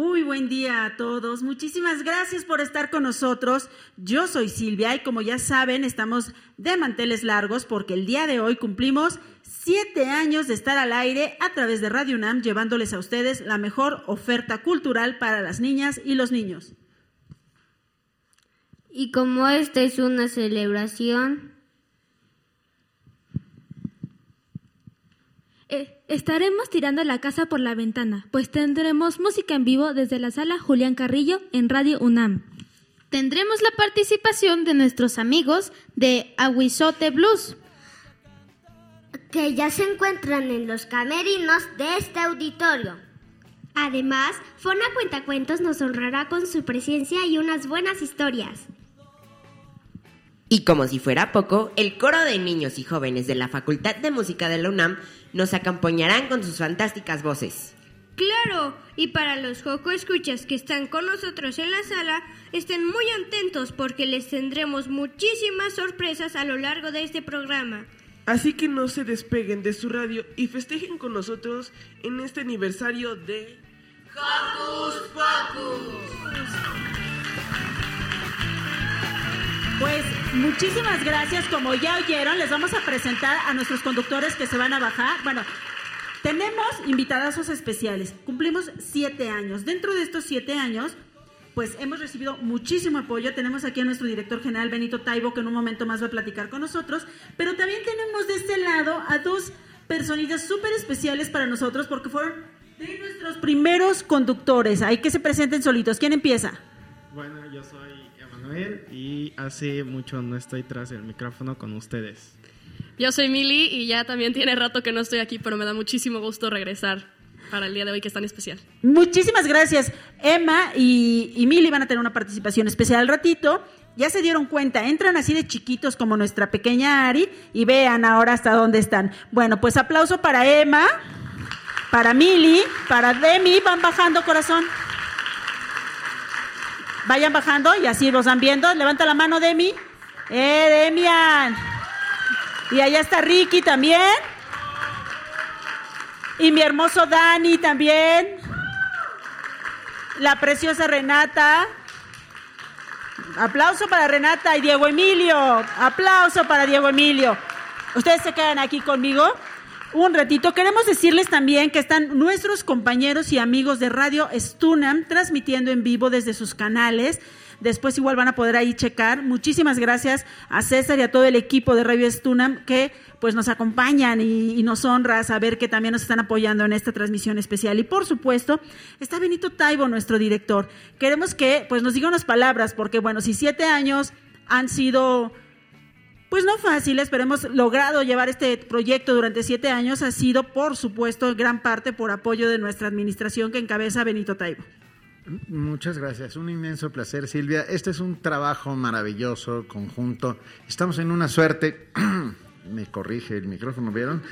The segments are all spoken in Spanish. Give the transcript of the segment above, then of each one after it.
Muy buen día a todos. Muchísimas gracias por estar con nosotros. Yo soy Silvia y como ya saben, estamos de manteles largos porque el día de hoy cumplimos siete años de estar al aire a través de Radio UNAM llevándoles a ustedes la mejor oferta cultural para las niñas y los niños. Y como esta es una celebración, Eh, estaremos tirando la casa por la ventana, pues tendremos música en vivo desde la sala Julián Carrillo en Radio UNAM. Tendremos la participación de nuestros amigos de Aguizote Blues, que ya se encuentran en los camerinos de este auditorio. Además, Fona Cuentacuentos nos honrará con su presencia y unas buenas historias. Y como si fuera poco, el coro de niños y jóvenes de la Facultad de Música de la UNAM nos acompañarán con sus fantásticas voces. Claro, y para los Joco Escuchas que están con nosotros en la sala, estén muy atentos porque les tendremos muchísimas sorpresas a lo largo de este programa. Así que no se despeguen de su radio y festejen con nosotros en este aniversario de Hocus Pocus. Pues muchísimas gracias. Como ya oyeron, les vamos a presentar a nuestros conductores que se van a bajar. Bueno, tenemos invitadazos especiales. Cumplimos siete años. Dentro de estos siete años, pues hemos recibido muchísimo apoyo. Tenemos aquí a nuestro director general Benito Taibo, que en un momento más va a platicar con nosotros. Pero también tenemos de este lado a dos personitas súper especiales para nosotros porque fueron de nuestros primeros conductores. Ahí que se presenten solitos. ¿Quién empieza? Bueno, yo soy Y hace mucho no estoy tras el micrófono con ustedes. Yo soy Mili y ya también tiene rato que no estoy aquí, pero me da muchísimo gusto regresar para el día de hoy que es tan especial. Muchísimas gracias. Emma y, y Mili van a tener una participación especial al ratito. Ya se dieron cuenta, entran así de chiquitos como nuestra pequeña Ari y vean ahora hasta dónde están. Bueno, pues aplauso para Emma, para Mili, para Demi, van bajando corazón. Vayan bajando y así los van viendo. Levanta la mano, Demi. Eh, Demian. Y allá está Ricky también. Y mi hermoso Dani también. La preciosa Renata. Aplauso para Renata y Diego Emilio. Aplauso para Diego Emilio. Ustedes se quedan aquí conmigo un ratito. Queremos decirles también que están nuestros compañeros y amigos de Radio Stunam transmitiendo en vivo desde sus canales. Después igual van a poder ahí checar. Muchísimas gracias a César y a todo el equipo de Radio Stunam que pues nos acompañan y, y, nos honra saber que también nos están apoyando en esta transmisión especial. Y por supuesto, está Benito Taibo, nuestro director. Queremos que pues nos diga unas palabras, porque bueno, si siete años han sido pues no fáciles, pero hemos logrado llevar este proyecto durante siete años. Ha sido, por supuesto, gran parte por apoyo de nuestra administración que encabeza Benito Taibo. Muchas gracias, un inmenso placer Silvia. Este es un trabajo maravilloso, conjunto. Estamos en una suerte, me corrige el micrófono, ¿vieron?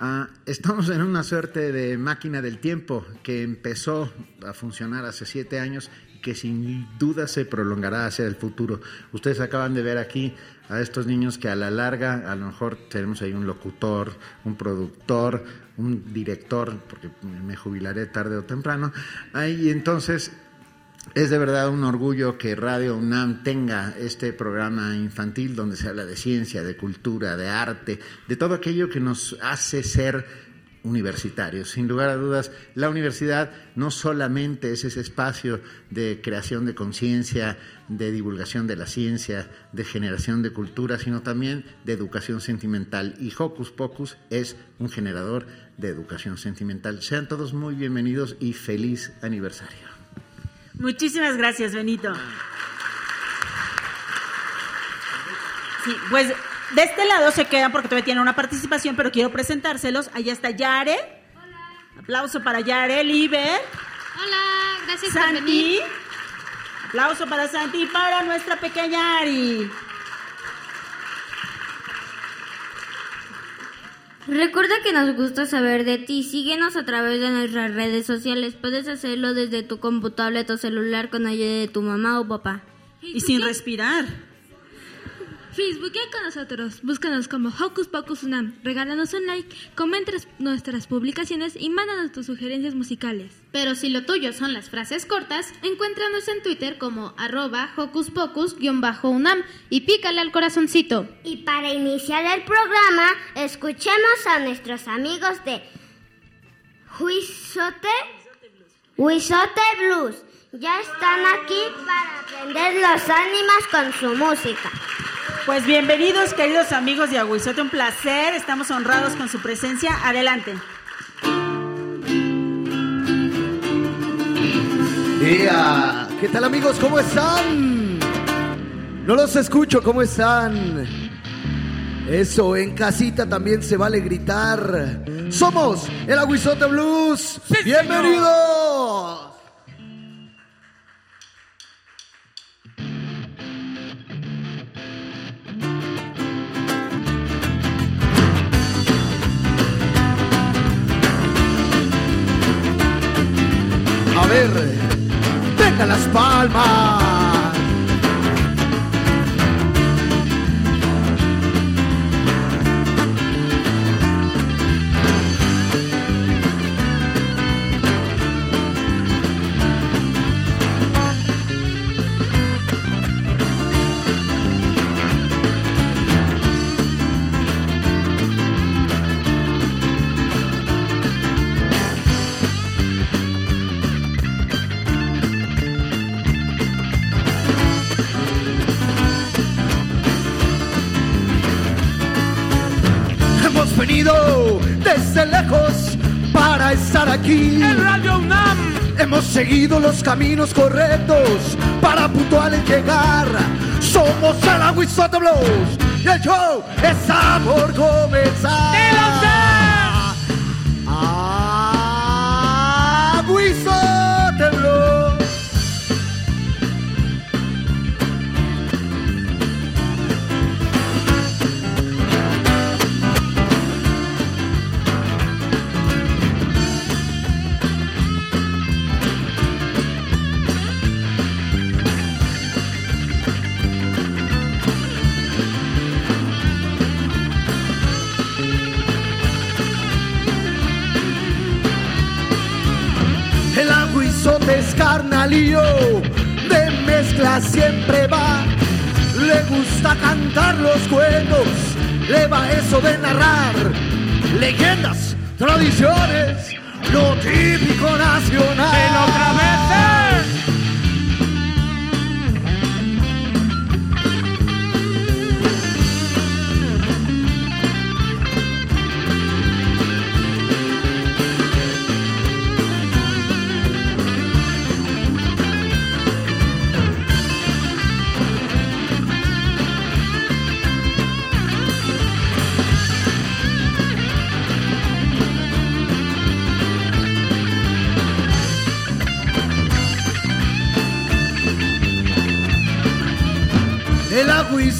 Uh, estamos en una suerte de máquina del tiempo que empezó a funcionar hace siete años que sin duda se prolongará hacia el futuro. Ustedes acaban de ver aquí a estos niños que a la larga a lo mejor tenemos ahí un locutor, un productor, un director, porque me jubilaré tarde o temprano. Ahí entonces Es de verdad un orgullo que Radio UNAM tenga este programa infantil donde se habla de ciencia, de cultura, de arte, de todo aquello que nos hace ser universitarios. Sin lugar a dudas, la universidad no solamente es ese espacio de creación de conciencia, de divulgación de la ciencia, de generación de cultura, sino también de educación sentimental. Y Hocus Pocus es un generador de educación sentimental. Sean todos muy bienvenidos y feliz aniversario. Muchísimas gracias, Benito. Sí, pues de este lado se quedan porque todavía tienen una participación, pero quiero presentárselos. Allá está Yare. Hola. Aplauso para Yare, Liber. Hola, gracias Santi. por venir. Aplauso para Santi y para nuestra pequeña Ari. Recuerda que nos gusta saber de ti. Síguenos a través de nuestras redes sociales. Puedes hacerlo desde tu computadora o celular con ayuda de tu mamá o papá. Y sin respirar. Facebookea con nosotros, búscanos como Hocus Pocus Unam, regálanos un like, comenta nuestras publicaciones y mándanos tus sugerencias musicales. Pero si lo tuyo son las frases cortas, encuéntranos en Twitter como arroba Hocus Pocus-Unam y pícale al corazoncito. Y para iniciar el programa, escuchemos a nuestros amigos de Huizote, Huizote Blues. Ya están aquí para aprender los ánimas con su música. Pues bienvenidos, queridos amigos de Aguizote, un placer. Estamos honrados con su presencia. Adelante. ¿Qué tal amigos? ¿Cómo están? No los escucho, ¿cómo están? Eso, en casita también se vale gritar. Somos el Aguizote Blues. ¡Bienvenidos! A ver, venga las palmas. Venido desde lejos para estar aquí. En Radio UNAM. Hemos seguido los caminos correctos para puntuales llegar. Somos el Aguizote Blues y el show está por comenzar. De mezcla siempre va. Le gusta cantar los cuentos, le va eso de narrar leyendas, tradiciones, lo típico nacional.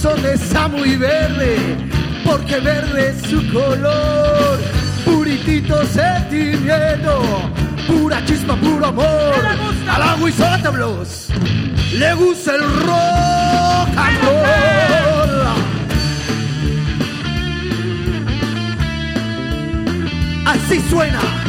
Aguizote está muy verde, porque verde es su color. Puritito sentimiento, pura chispa, puro amor. Al aguizote blues le gusta el rock and roll. Así suena.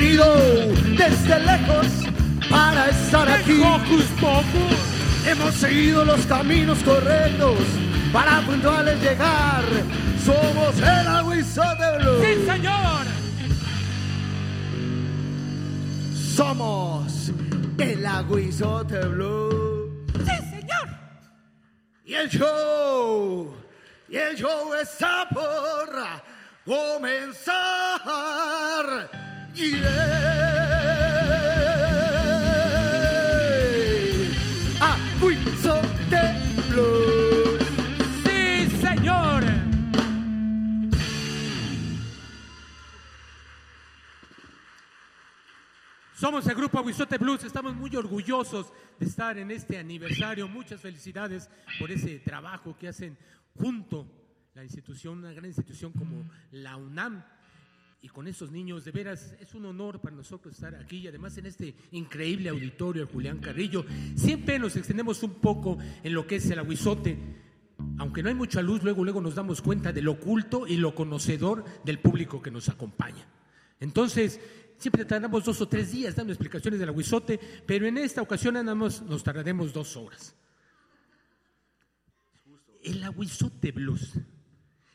Venido desde lejos para estar aquí. Hemos seguido los caminos correctos para puntuales llegar. Somos el Aguizote Blue. ¡Sí, señor! Somos el Aguizote Blue. ¡Sí, señor! Y el show, y el show está por comenzar. Yeah. Aguizote Blue. ¡Sí, señor! Somos el grupo Aguizote Blues, estamos muy orgullosos de estar en este aniversario. Muchas felicidades por ese trabajo que hacen junto la institución, una gran institución como la UNAM. Y con estos niños, de veras, es un honor para nosotros estar aquí y además en este increíble auditorio, el Julián Carrillo. Siempre nos extendemos un poco en lo que es el aguizote. Aunque no hay mucha luz, luego, luego nos damos cuenta de lo oculto y lo conocedor del público que nos acompaña. Entonces, siempre tardamos dos o tres días dando explicaciones del aguizote, pero en esta ocasión nada más nos tardaremos dos horas. El aguizote blues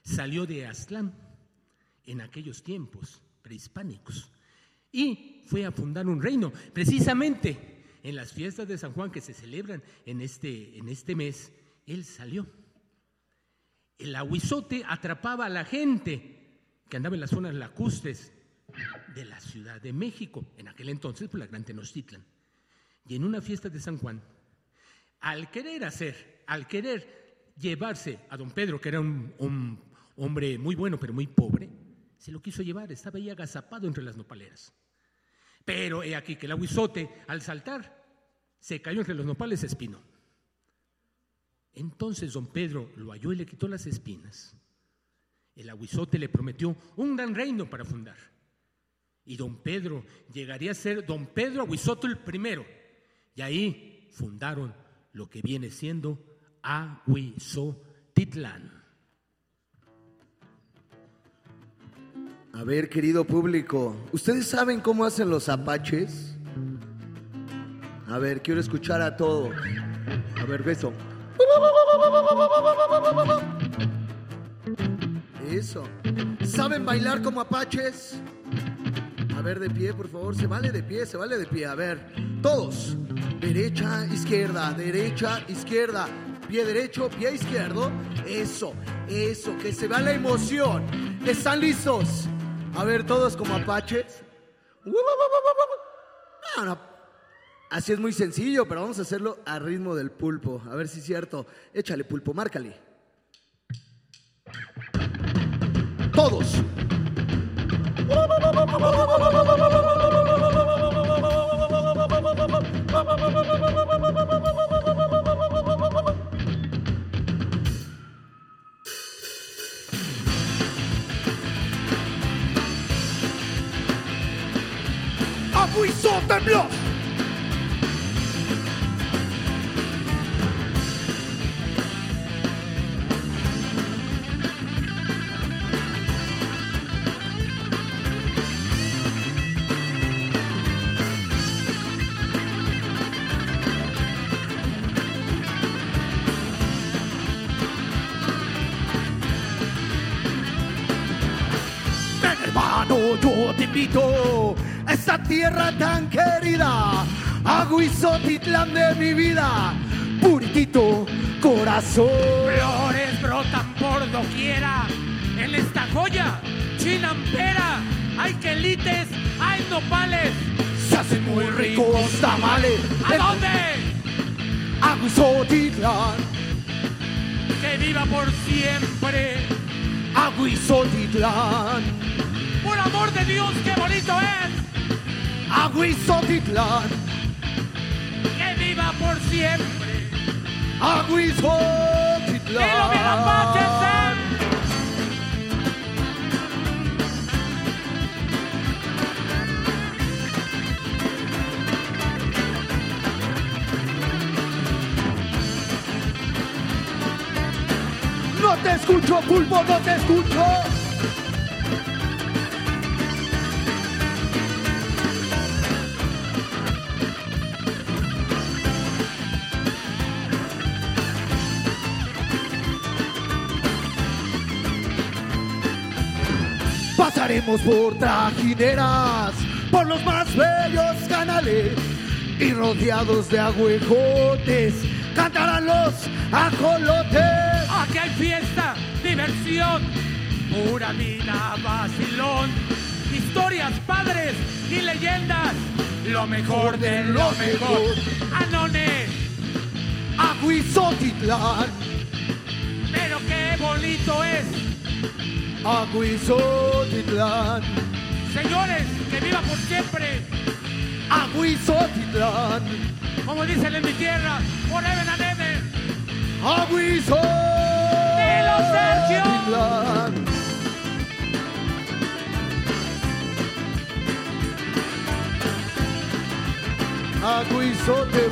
salió de Aztlán en aquellos tiempos prehispánicos y fue a fundar un reino. Precisamente en las fiestas de San Juan que se celebran en este, en este mes, él salió. El aguizote atrapaba a la gente que andaba en las zonas lacustres de la Ciudad de México, en aquel entonces por la Gran Tenochtitlan. Y en una fiesta de San Juan, al querer hacer, al querer llevarse a don Pedro, que era un, un hombre muy bueno pero muy pobre, se lo quiso llevar, estaba ahí agazapado entre las nopaleras. Pero he aquí que el aguizote, al saltar, se cayó entre los nopales espino. Entonces don Pedro lo halló y le quitó las espinas. El aguizote le prometió un gran reino para fundar. Y don Pedro llegaría a ser don Pedro Aguizoto el primero. Y ahí fundaron lo que viene siendo Aguizotitlán. A ver, querido público, ¿ustedes saben cómo hacen los apaches? A ver, quiero escuchar a todo. A ver, beso. Eso. ¿Saben bailar como apaches? A ver, de pie, por favor. Se vale de pie, se vale de pie. A ver, todos. Derecha, izquierda, derecha, izquierda. Pie derecho, pie izquierdo. Eso, eso, que se vea la emoción. ¿Están listos? A ver, todos como apaches. Así es muy sencillo, pero vamos a hacerlo a ritmo del pulpo. A ver si es cierto. Échale, pulpo, márcale. Todos. Aguizote Blues. Ven, hermano, yo te invito a esta tierra tan querida, Aguizotitlán de mi vida, puritito corazón. Flores brotan por doquiera. En esta joya, chinampera. Hay quelites, hay nopales. Se hacen muy ricos tamales. ¿A dónde? Aguizotitlán, Que viva por siempre. Aguizotitlán, Por amor de Dios, qué bonito es. Aguizotitlán, Que viva por siempre. Aguizotitlán. ¡Dilo bien, apaches, eh! No te escucho, pulpo, no te escucho. Pasaremos por trajineras, por los más bellos canales y rodeados de agüejotes cantarán los ajolotes. Aquí hay fiesta, diversión, pura vida, vacilón, historias, padres y leyendas, lo mejor de lo mejor. Anone, Aguizotitlán, pero qué bonito es. Aguizotitlán, Señores, que viva por siempre. Aguizotitlán, Como dicen en mi tierra, forever and ever. Aguizotitlán. Sergio! Aguizote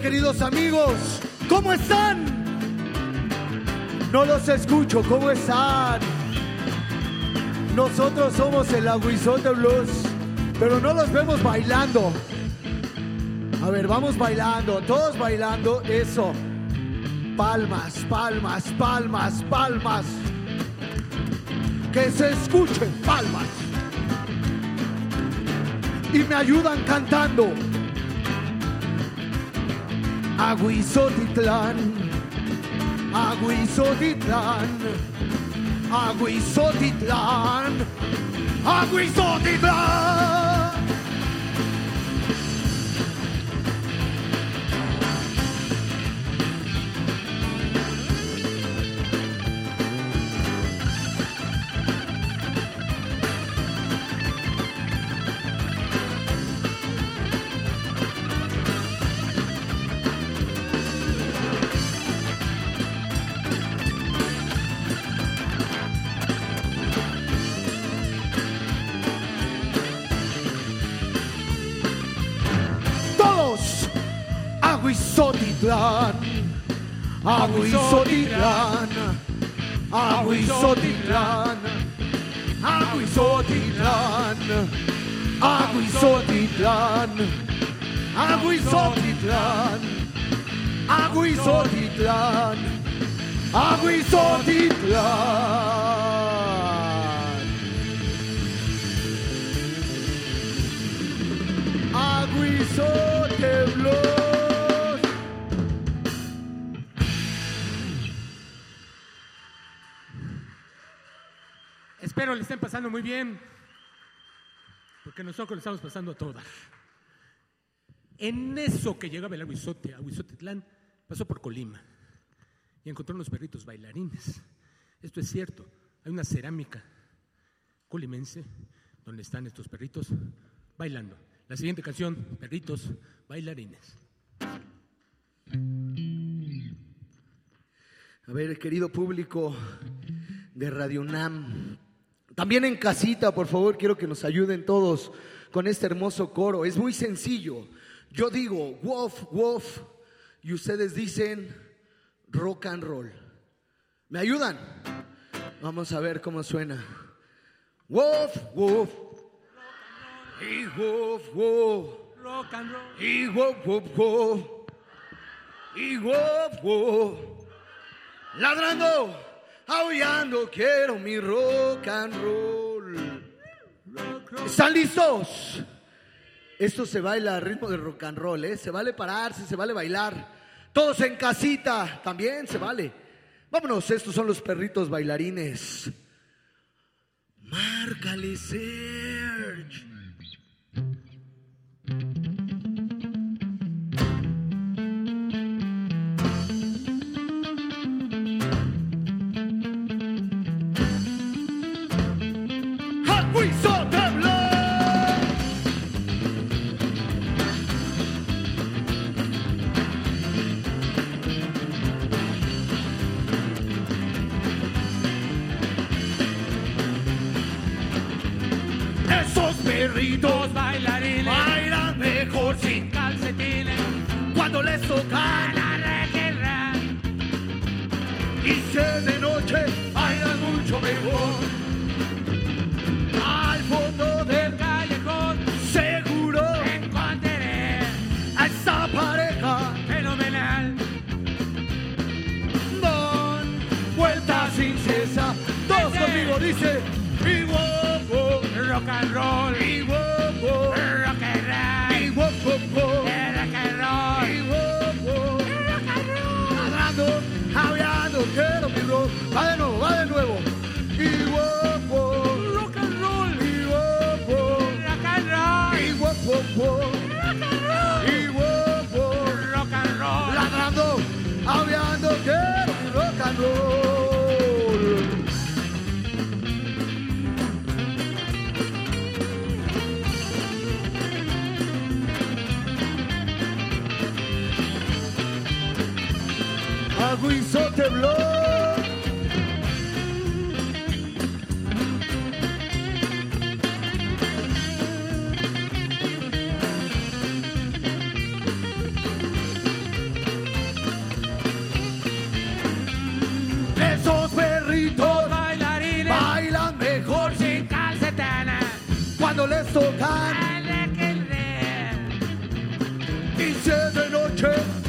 queridos amigos, ¿cómo están? No los escucho, ¿cómo están? Nosotros somos el Aguizote Blues, pero no los vemos bailando. A ver, vamos bailando, todos bailando, eso. Palmas, palmas, palmas, palmas. Que se escuchen palmas. Y me ayudan cantando. Aguizotitlán, Aguizotitlán, Aguizotitlán, Aguizotitlán. Aguizotitlán, Aguizotitlán, Aguizotitlán, Aguizotitlán, Aguizotitlán, Aguizotitlán, Aguizotitlán. Aguizote Le estén pasando muy bien, porque nosotros le estamos pasando a todas. En eso que llegaba el Aguizote, Aguizotitlán, pasó por Colima y encontró unos perritos bailarines. Esto es cierto, hay una cerámica colimense donde están estos perritos bailando. La siguiente canción, Perritos Bailarines. A ver, querido público de Radio UNAM, también en casita, por favor, quiero que nos ayuden todos con este hermoso coro. Es muy sencillo. Yo digo wolf, wolf, y ustedes dicen rock and roll. ¿Me ayudan? Vamos a ver cómo suena. Wolf, wolf. Y wolf, wolf. Rock and roll. Y wolf, wolf, wolf. Y wolf, wolf. Ladrando, aullando, quiero mi rock and roll. ¿Están listos? Esto se baila a ritmo de rock and roll, ¿eh? Se vale pararse, se vale bailar. Todos en casita, también se vale. Vámonos, estos son los perritos bailarines. Márcale, Serge. perritos bailarines bailan mejor sin calcetines cuando les toca la reguera. Y si de noche bailan mucho mejor. Al fondo del callejón seguro encontraré a esa pareja fenomenal. Don vuelta sin cesa, todos conmigo dice. Rock and roll people. Azote Blog. Esos perritos bailarines bailan mejor sin calcetana cuando les tocan. Dice de noche.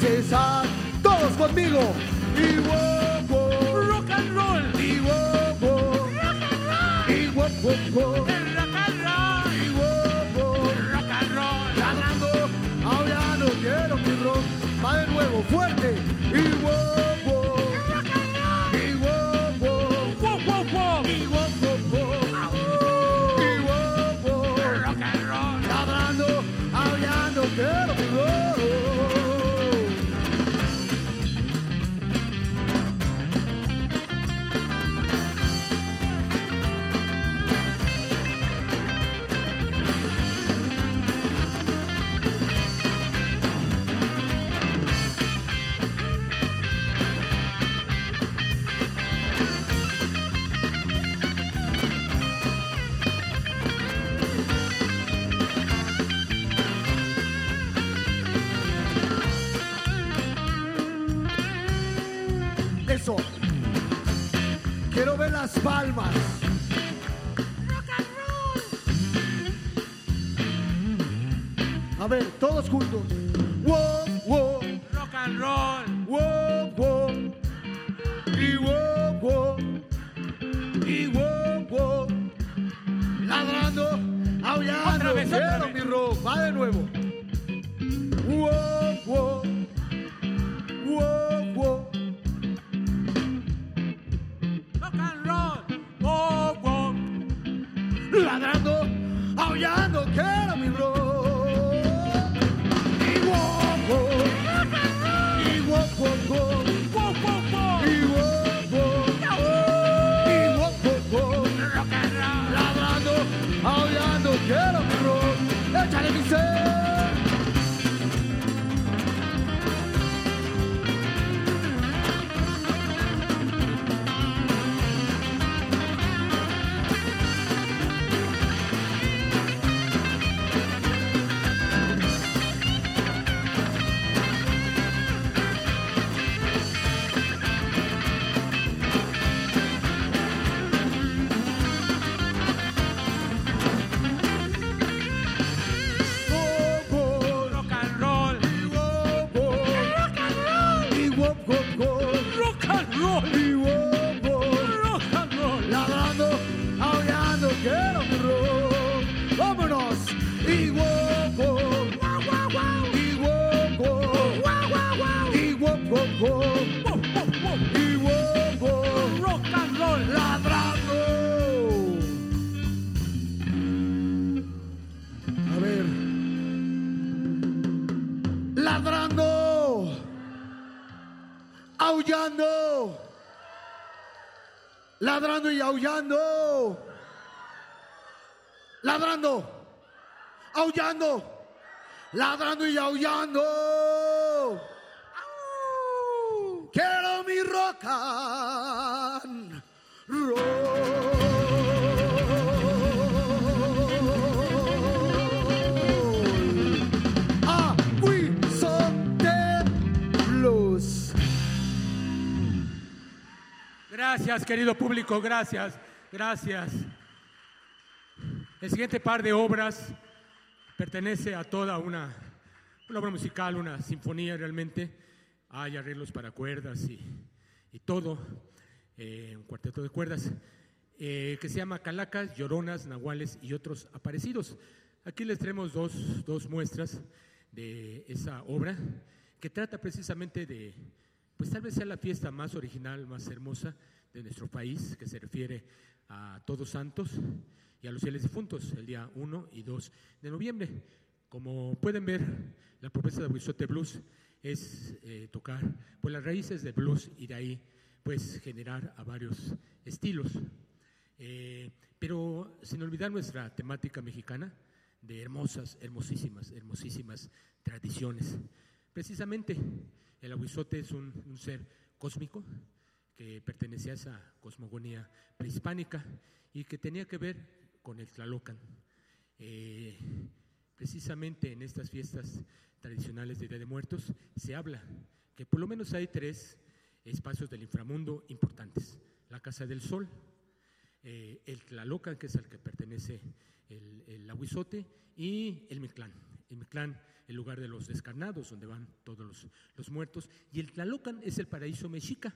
César. Todos conmigo. Y guapo. Rock and roll. Y guapo. Rock and roll. Y guapo. Rock and roll. Y guapo. Rock and roll. Ladrando. Ahora no quiero mi rock. Va de nuevo. Fuerte. aullando, ladrando, aullando, ladrando y aullando. Público, gracias, gracias. El siguiente par de obras pertenece a toda una, una obra musical, una sinfonía realmente. Hay arreglos para cuerdas y, y todo, eh, un cuarteto de cuerdas, eh, que se llama Calacas, Lloronas, Nahuales y otros aparecidos. Aquí les traemos dos, dos muestras de esa obra que trata precisamente de, pues tal vez sea la fiesta más original, más hermosa de nuestro país, que se refiere a Todos Santos y a los fieles difuntos, el día 1 y 2 de noviembre. Como pueden ver, la propuesta de Huizote Blues es eh, tocar pues, las raíces del blues y de ahí pues generar a varios estilos. Eh, pero sin olvidar nuestra temática mexicana de hermosas, hermosísimas, hermosísimas tradiciones. Precisamente el aguizote es un, un ser cósmico que pertenecía a esa cosmogonía prehispánica y que tenía que ver con el Tlalocan. Eh, precisamente en estas fiestas tradicionales de Día de Muertos se habla que por lo menos hay tres espacios del inframundo importantes. La Casa del Sol, eh, el Tlalocan, que es al que pertenece el, el aguizote, y el Mictlán. El Mictlán, el lugar de los descarnados, donde van todos los, los muertos, y el Tlalocan es el paraíso mexica.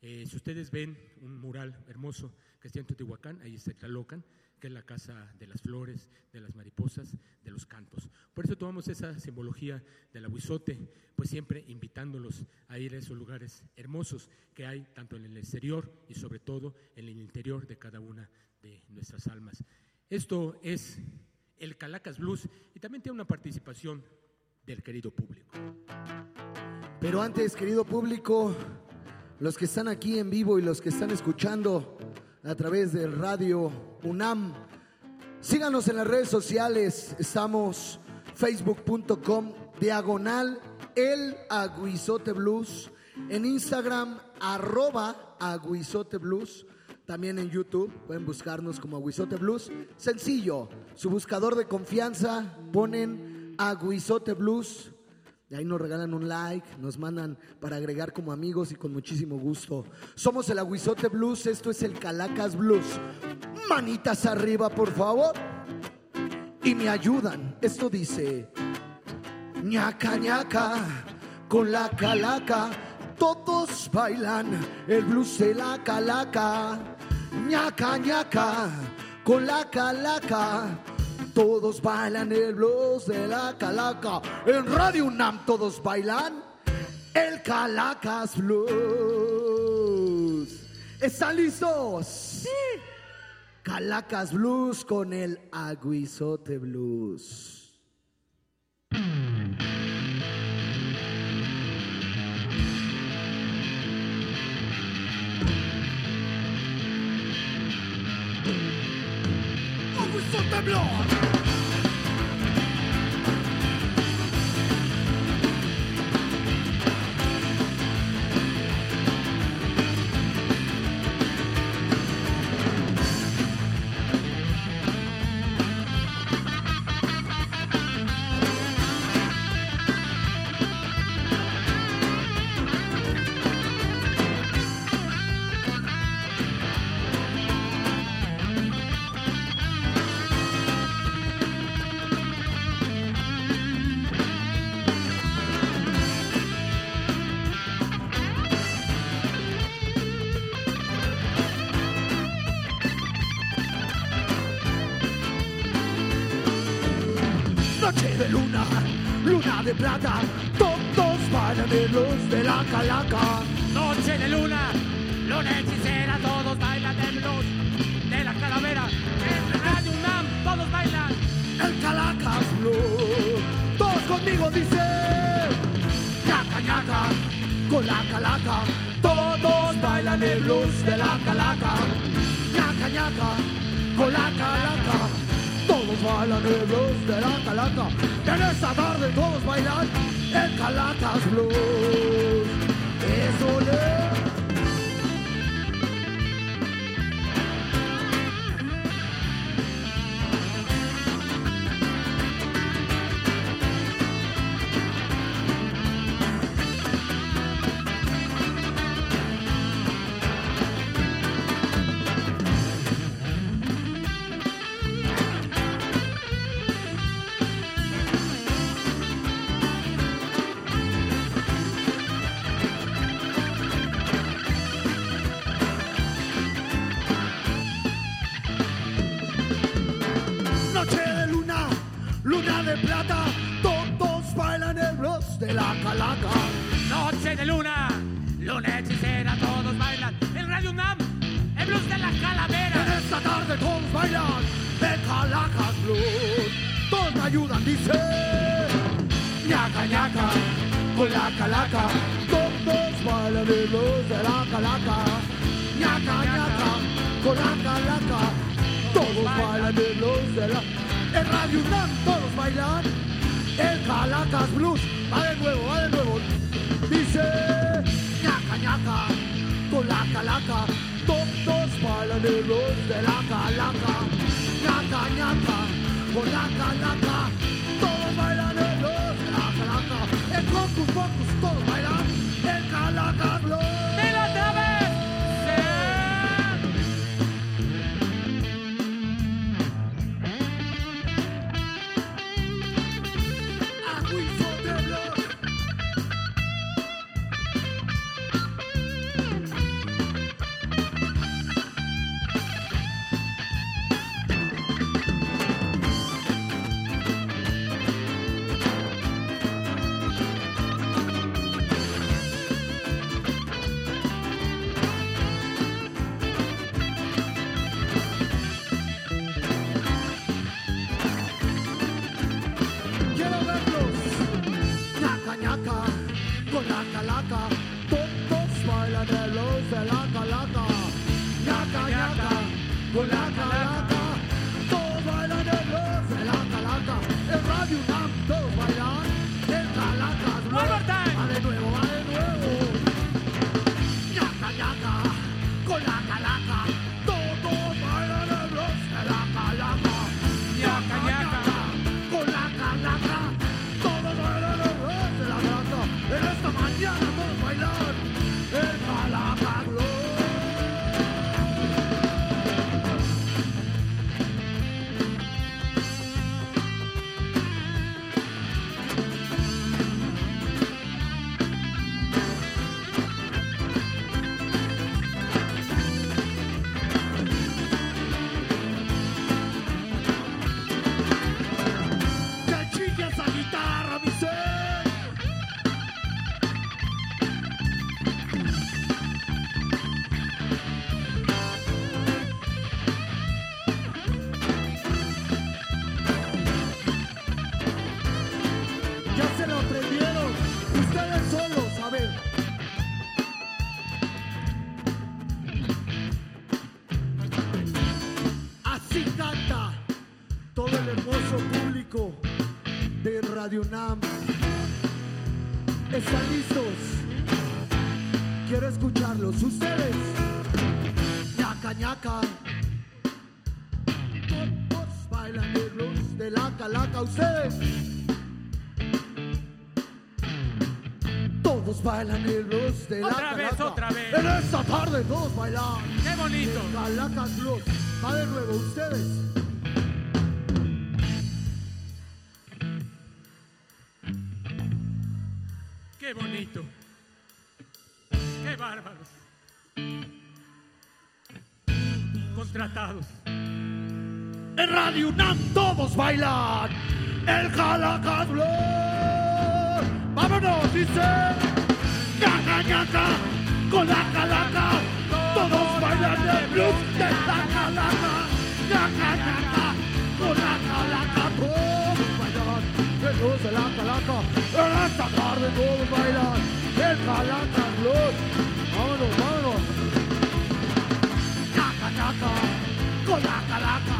Eh, si ustedes ven un mural hermoso que está en Teotihuacán, ahí está Tlalocan, que es la casa de las flores, de las mariposas, de los cantos. Por eso tomamos esa simbología del aguizote, pues siempre invitándolos a ir a esos lugares hermosos que hay tanto en el exterior y sobre todo en el interior de cada una de nuestras almas. Esto es el Calacas Blues y también tiene una participación del querido público. Pero antes, querido público, los que están aquí en vivo y los que están escuchando a través del radio UNAM, síganos en las redes sociales. Estamos facebook.com diagonal el aguizote blues. En Instagram, arroba aguizote blues. También en YouTube pueden buscarnos como Aguizote Blues. Sencillo, su buscador de confianza, ponen Aguizote Blues. Y ahí nos regalan un like, nos mandan para agregar como amigos y con muchísimo gusto. Somos el Aguizote Blues, esto es el Calacas Blues. Manitas arriba, por favor. Y me ayudan. Esto dice, ñaca ñaca, con la calaca, todos bailan el blues de la calaca. ñaca ñaca, con la calaca. Todos bailan el blues de la calaca. En Radio UNAM todos bailan el Calacas Blues. ¿Están listos? Sí. Calacas Blues con el Aguizote Blues. Aguizote Blues. Luz de la calaca. Noche de luna, luna hechicera, todos bailan del blues de la calavera. En Radio UNAM, todos bailan. El Calacas Blues, todos conmigo dicen, ñaca ñaca, con la calaca, todos bailan el blues de la calaca. ñaca ñaca, con la calaca. Todos bailan el blues de la calaca. En esta tarde todos bailan el Calacas Blues. Eso le. bailan el de otra la Otra vez, otra vez. En esta tarde todos bailan. ¡Qué bonito! Calacas Blues. Va de nuevo, ustedes. ¡Qué bonito! ¡Qué bárbaros! Contratados. En Radio UNAM todos bailan. El Calacas Blues. ¡Vámonos! Dice. Caca, caca, con la calaca, todos bailan el blues de la calaca. Caca, caca, con la calaca, todos bailan el blues de la calaca. En esta tarde todos bailan el calaca blues. Vámonos, vámonos. Caca, caca, con la calaca,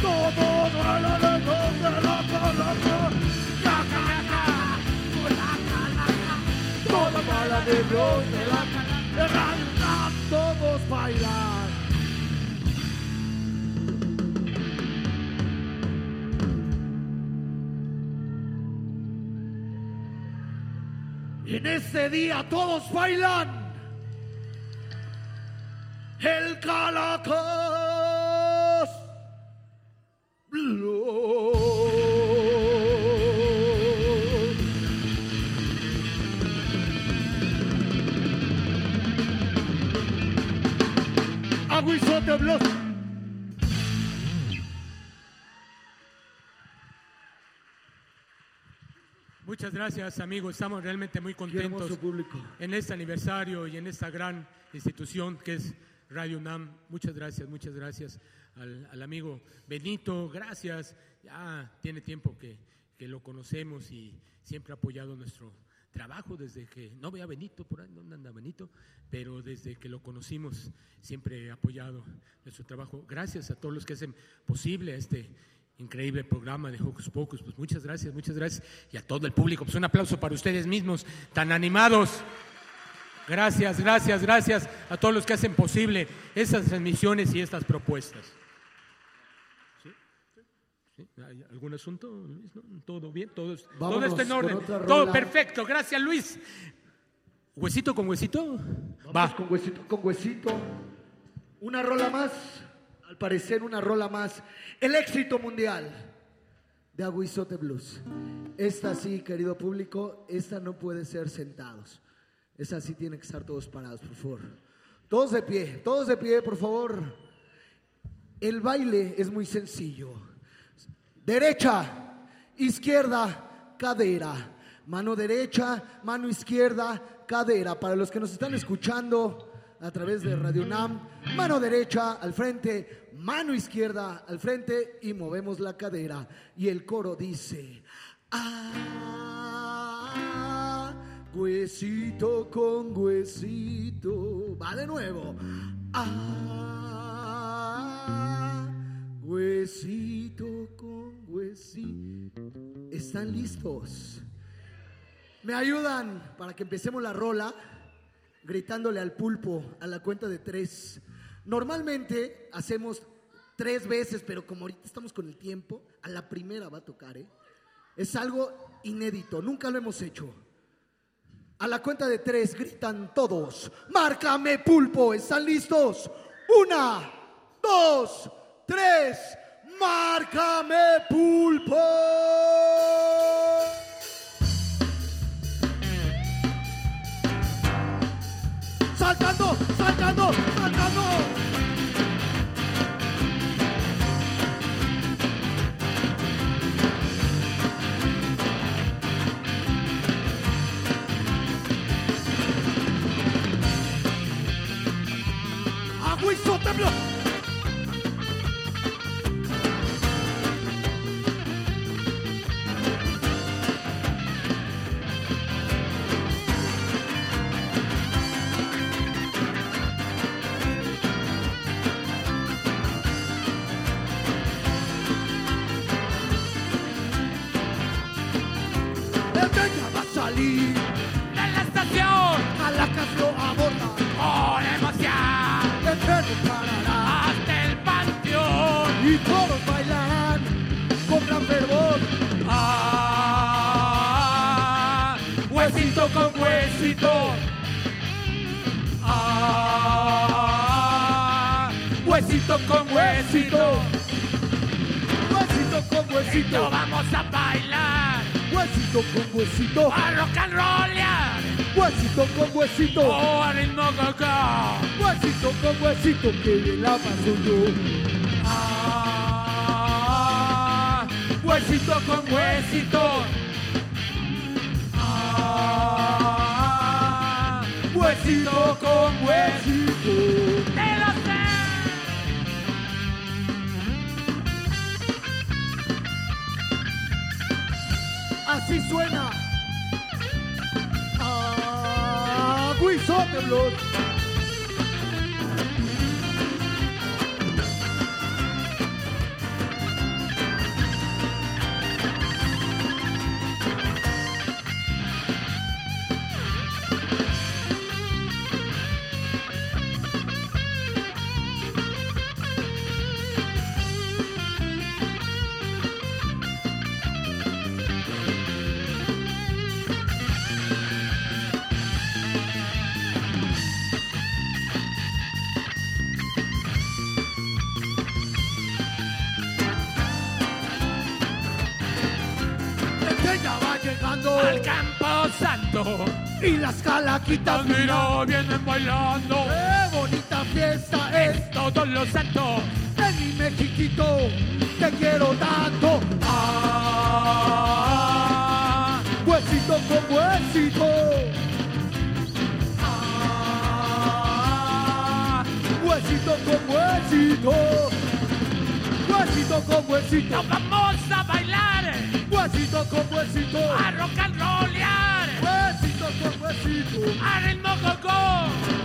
todos bailan el blues de la calaca. toda mala de blog de la canal, todos bailar. En este día todos bailan el calacas. Blue. Muchas gracias amigos, estamos realmente muy contentos en este aniversario y en esta gran institución que es Radio UNAM. Muchas gracias, muchas gracias al, amigo Benito, gracias, ya tiene tiempo que, que lo conocemos y siempre ha apoyado nuestro, trabajo desde que, no veo a Benito por ahí, ¿dónde anda Benito? Pero desde que lo conocimos siempre ha apoyado nuestro trabajo. Gracias a todos los que hacen posible este increíble programa de Hocus Pocus. Pues muchas gracias, muchas gracias. Y a todo el público, pues un aplauso para ustedes mismos, tan animados. Gracias, gracias, gracias a todos los que hacen posible estas transmisiones y estas propuestas. ¿Hay algún asunto, Luis? ¿No? ¿Todo bien? ¿Todo, todo está en orden? Todo perfecto, gracias Luis. ¿Huesito con huesito? Vamos con huesito, con huesito. Una rola más, al parecer una rola más. El éxito mundial de Aguizote Blues. Esta sí, querido público, esta no puede ser sentados. Esta sí tiene que estar todos parados, por favor. Todos de pie, todos de pie, por favor. El baile es muy sencillo. Derecha, izquierda, cadera. Mano derecha, mano izquierda, cadera. Para los que nos están escuchando a través de Radio Nam, mano derecha al frente, mano izquierda al frente y movemos la cadera. Y el coro dice, ah, huesito con huesito. Va de nuevo. Ah, huesito huesito. ¿Están listos? ¿Me ayudan para que empecemos la rola? Gritándole al pulpo a la cuenta de tres. Normalmente hacemos tres veces, pero como ahorita estamos con el tiempo, a la primera va a tocar, ¿eh? Es algo inédito, nunca lo hemos hecho. A la cuenta de tres gritan todos, márcame pulpo, ¿están listos? Una, dos, tres, márcame pulpo. Saltando, saltando, saltando. Aguizote Blues. Ah, huesito con huesito. Huesito con huesito. vamos a bailar. Huesito con huesito. A rock and rollear. Huesito con huesito. Oh, a ritmo gaga. Huesito con huesito que bien la paso yo. Ah, huesito con huesito. Huesito con huesito. Te lo sé. Así suena. Aguizote Blues. Calaquitas Mira, vienen bailando. ¡Qué bonita fiesta es! Todos los santos. En mi Mexiquito te quiero tanto. Ah, huesito con huesito. Ah, huesito con huesito. Huesito con huesito. Nos vamos a bailar. Huesito con huesito. A rock and rollear. A ritmo coco.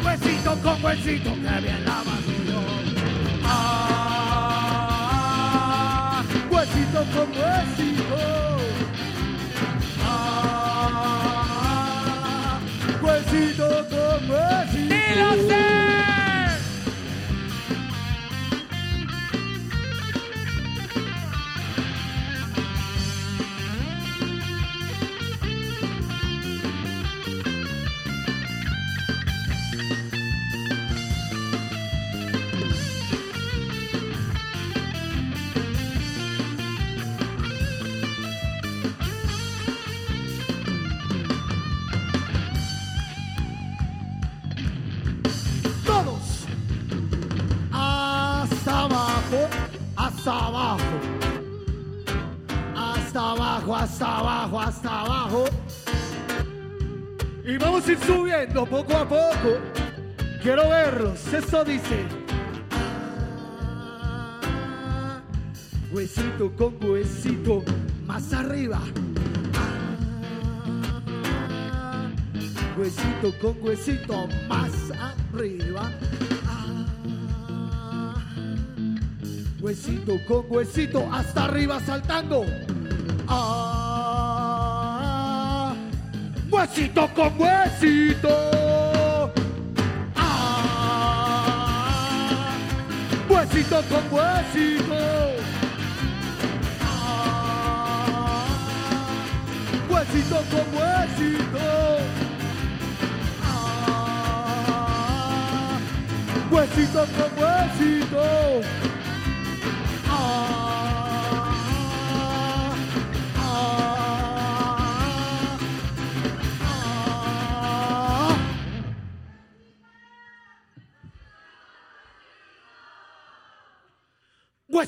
Huesito con huesito. Que bien la vacilón. Ah, huesito con huesito. Ah, huesito con huesito. ¡Dilo sé! Poco a poco. Quiero verlos. Esto dice. Huesito con huesito, más arriba. Huesito con huesito, más arriba. Huesito con huesito, hasta arriba saltando. Ah, huesito con huesito. Ah, huesito con huesito. Ah, huesito con huesito. Ah, huesito con huesito.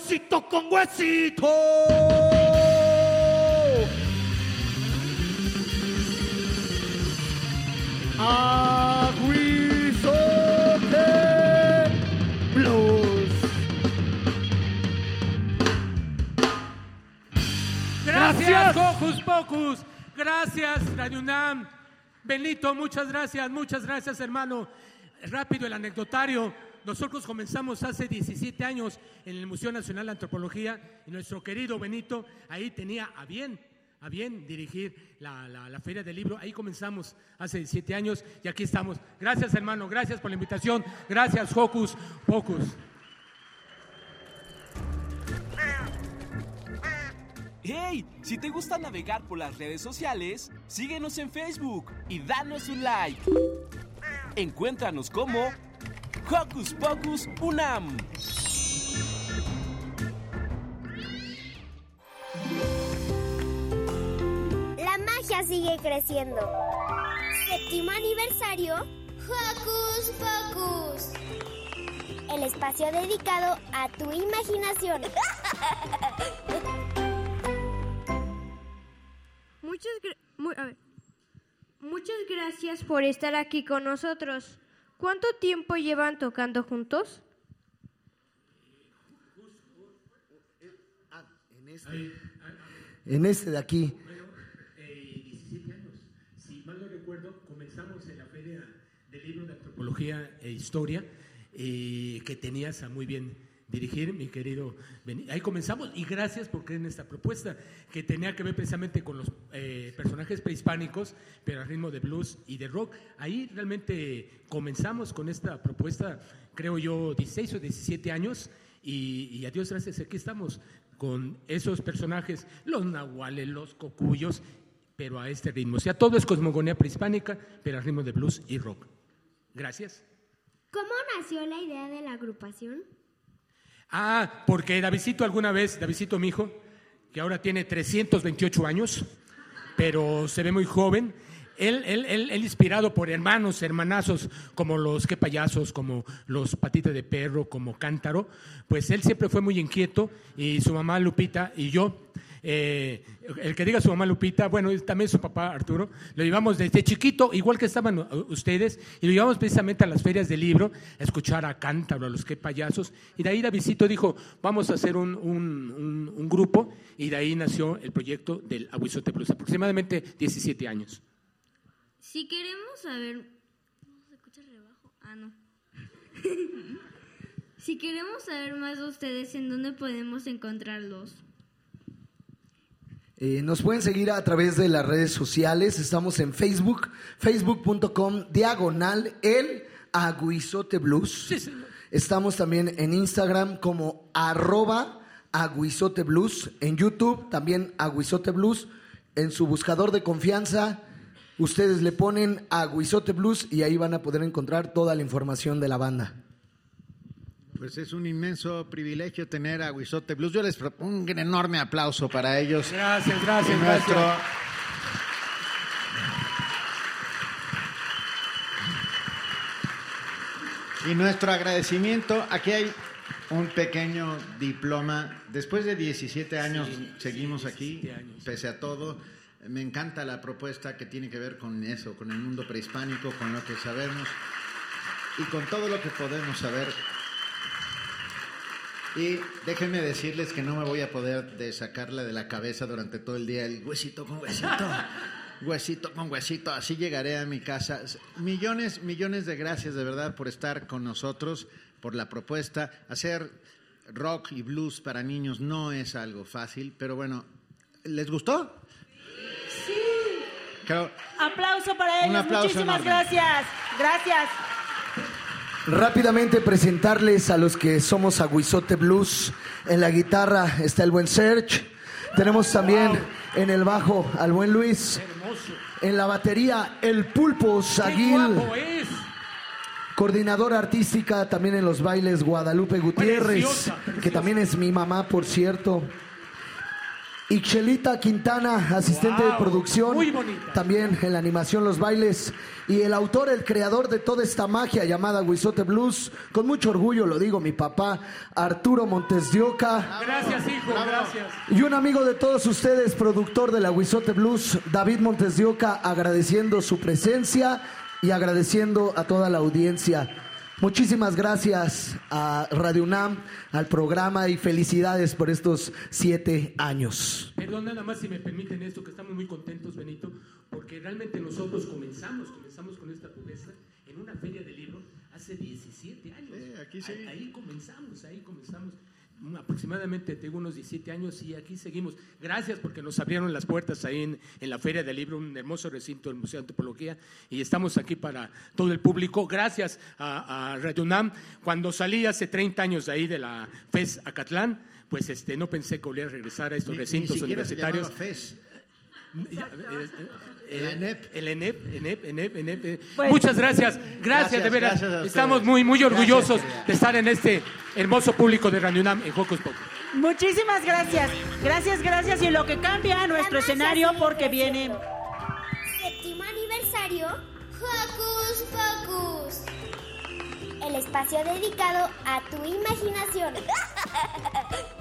Huesito con huesito. Aguizote Blues. Gracias, Hocus Pocus. Gracias, Radio UNAM. Benito, muchas gracias, muchas gracias, hermano. Rápido el anecdotario. Nosotros comenzamos hace 17 años en el Museo Nacional de Antropología y nuestro querido Benito ahí tenía a bien, a bien dirigir la, la- Feria del Libro. Ahí comenzamos hace 17 años y aquí estamos. Gracias, hermano, gracias por la invitación. Gracias, Hocus Pocus. ¡Hey! Si te gusta navegar por las redes sociales, síguenos en Facebook y danos un like. Encuéntranos como Hocus Pocus Unam. La magia sigue creciendo. Séptimo aniversario. Hocus Pocus. El espacio dedicado a tu imaginación. Muchas, mu- a ver. Muchas gracias por estar aquí con nosotros. ¿Cuánto tiempo llevan tocando juntos? En este, en este de aquí. Eh, 17 años. Si mal no recuerdo, comenzamos en la Feria del Libro de Antropología e Historia, eh, que tenías a muy bien dirigir, mi querido Ahí comenzamos y gracias por creer en esta propuesta, que tenía que ver precisamente con los eh, personajes prehispánicos, pero al ritmo de blues y de rock. Ahí realmente comenzamos con esta propuesta, creo yo, 16 o 17 años, y, y a Dios gracias, aquí estamos con esos personajes, los nahuales, los cocuyos, pero a este ritmo. O sea, todo es cosmogonía prehispánica, pero al ritmo de blues y rock. Gracias. ¿Cómo nació la idea de la agrupación? Ah, porque Davidito alguna vez, Davidito mi hijo, que ahora tiene 328 años, pero se ve muy joven, él, él, él, él inspirado por hermanos, hermanazos, como los que payasos, como los patitas de perro, como cántaro, pues él siempre fue muy inquieto y su mamá Lupita y yo eh, el que diga su mamá Lupita, bueno, también su papá Arturo, lo llevamos desde chiquito, igual que estaban ustedes, y lo llevamos precisamente a las ferias del libro, a escuchar a Cántaro, a los que payasos, y de ahí Davidito dijo, vamos a hacer un, un, grupo, y de ahí nació el proyecto del Aguizote Plus, aproximadamente 17 años. Si queremos saber... Ah, no. si queremos saber más de ustedes, ¿en dónde podemos encontrarlos? Eh, nos pueden seguir a través de las redes sociales. Estamos en Facebook, facebook.com diagonal el aguizote blues. Estamos también en Instagram como arroba aguizote blues. En YouTube también aguizote blues. En su buscador de confianza, ustedes le ponen aguizote blues y ahí van a poder encontrar toda la información de la banda. Pues es un inmenso privilegio tener a Huizote Blues. Yo les propongo un enorme aplauso para ellos. Gracias, gracias, gracias. Y nuestro agradecimiento, aquí hay un pequeño diploma. Después de 17 años seguimos aquí, pese a todo. Me encanta la propuesta que tiene que ver con eso, con el mundo prehispánico, con lo que sabemos y con todo lo que podemos saber y déjenme decirles que no me voy a poder de sacarla de la cabeza durante todo el día el huesito con huesito. huesito con huesito, así llegaré a mi casa. Millones, millones de gracias de verdad por estar con nosotros, por la propuesta. Hacer rock y blues para niños no es algo fácil, pero bueno, ¿les gustó? Sí. aplauso para ellos. Muchísimas gracias. Gracias. Rápidamente presentarles a los que somos Aguizote Blues. En la guitarra está el buen Serge. Tenemos también en el bajo al buen Luis. En la batería el Pulpo Saguil. Coordinadora artística también en los bailes Guadalupe Gutiérrez, que también es mi mamá, por cierto. Ixelita Quintana, asistente de producción, también en la animación Los Bailes, y el autor, el creador de toda esta magia llamada Huizote Blues, con mucho orgullo lo digo, mi papá, Arturo Montes de Oca. Gracias, hijo, gracias. Y un amigo de todos ustedes, productor de la Huizote Blues, David Montes de Oca, agradeciendo su presencia y agradeciendo a toda la audiencia. Muchísimas gracias a Radio UNAM, al programa y felicidades por estos siete años. Perdón, nada más si me permiten esto, que estamos muy contentos, Benito, porque realmente nosotros comenzamos, comenzamos con esta pobreza en una feria de libros hace 17 años. aquí sí. ahí comenzamos, ahí comenzamos aproximadamente tengo unos 17 años y aquí seguimos. Gracias porque nos abrieron las puertas ahí en, la Feria del Libro, un hermoso recinto del Museo de Antropología y estamos aquí para todo el público. Gracias a, a Radio UNAM. Cuando salí hace 30 años de ahí de la FES Acatlán, pues este, no pensé que volviera a regresar a estos recintos universitarios. El ENEP. El ENEP, ENEP, ENEP, ENEP. Muchas gracias. Gracias, de veras. Estamos muy, muy orgullosos de estar en este hermoso público de Radio UNAM en Hocus Pocus. Muchísimas gracias. Gracias, gracias. Y lo que cambia nuestro escenario porque viene... Séptimo aniversario, Hocus Pocus. El espacio dedicado a tu imaginación.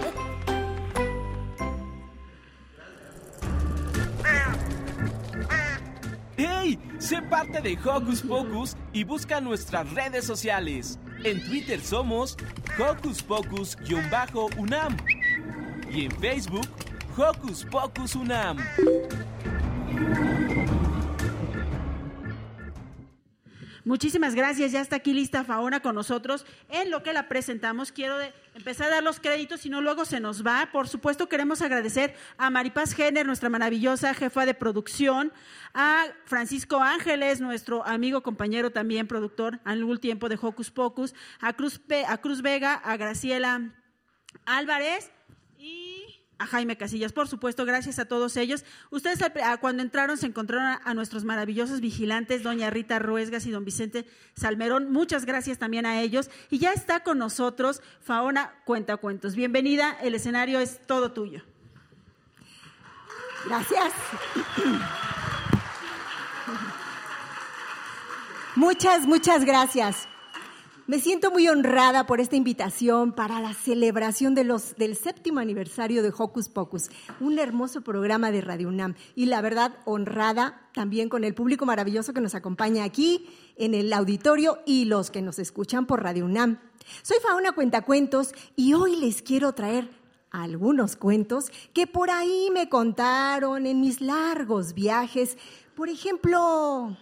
¡Hey! Sé parte de Hocus Pocus y busca nuestras redes sociales. En Twitter somos Hocus Pocus-UNAM y en Facebook Hocus Pocus UNAM. Muchísimas gracias. Ya está aquí lista Faona con nosotros. En lo que la presentamos, quiero empezar a dar los créditos, y no luego se nos va. Por supuesto, queremos agradecer a Maripaz Jenner, nuestra maravillosa jefa de producción, a Francisco Ángeles, nuestro amigo, compañero también, productor al algún tiempo de Hocus Pocus, a Cruz, a Cruz Vega, a Graciela Álvarez y a Jaime Casillas, por supuesto, gracias a todos ellos. Ustedes cuando entraron se encontraron a, nuestros maravillosos vigilantes, doña Rita Ruesgas y don Vicente Salmerón. Muchas gracias también a ellos. Y ya está con nosotros Faona Cuentacuentos. Bienvenida, el escenario es todo tuyo. Gracias. Muchas, muchas gracias. Me siento muy honrada por esta invitación para la celebración del séptimo aniversario de Hocus Pocus, un hermoso programa de Radio UNAM. Y la verdad, honrada también con el público maravilloso que nos acompaña aquí en el auditorio y los que nos escuchan por Radio UNAM. Soy Fauna Cuentacuentos y hoy les quiero traer algunos cuentos que por ahí me contaron en mis largos viajes. Por ejemplo,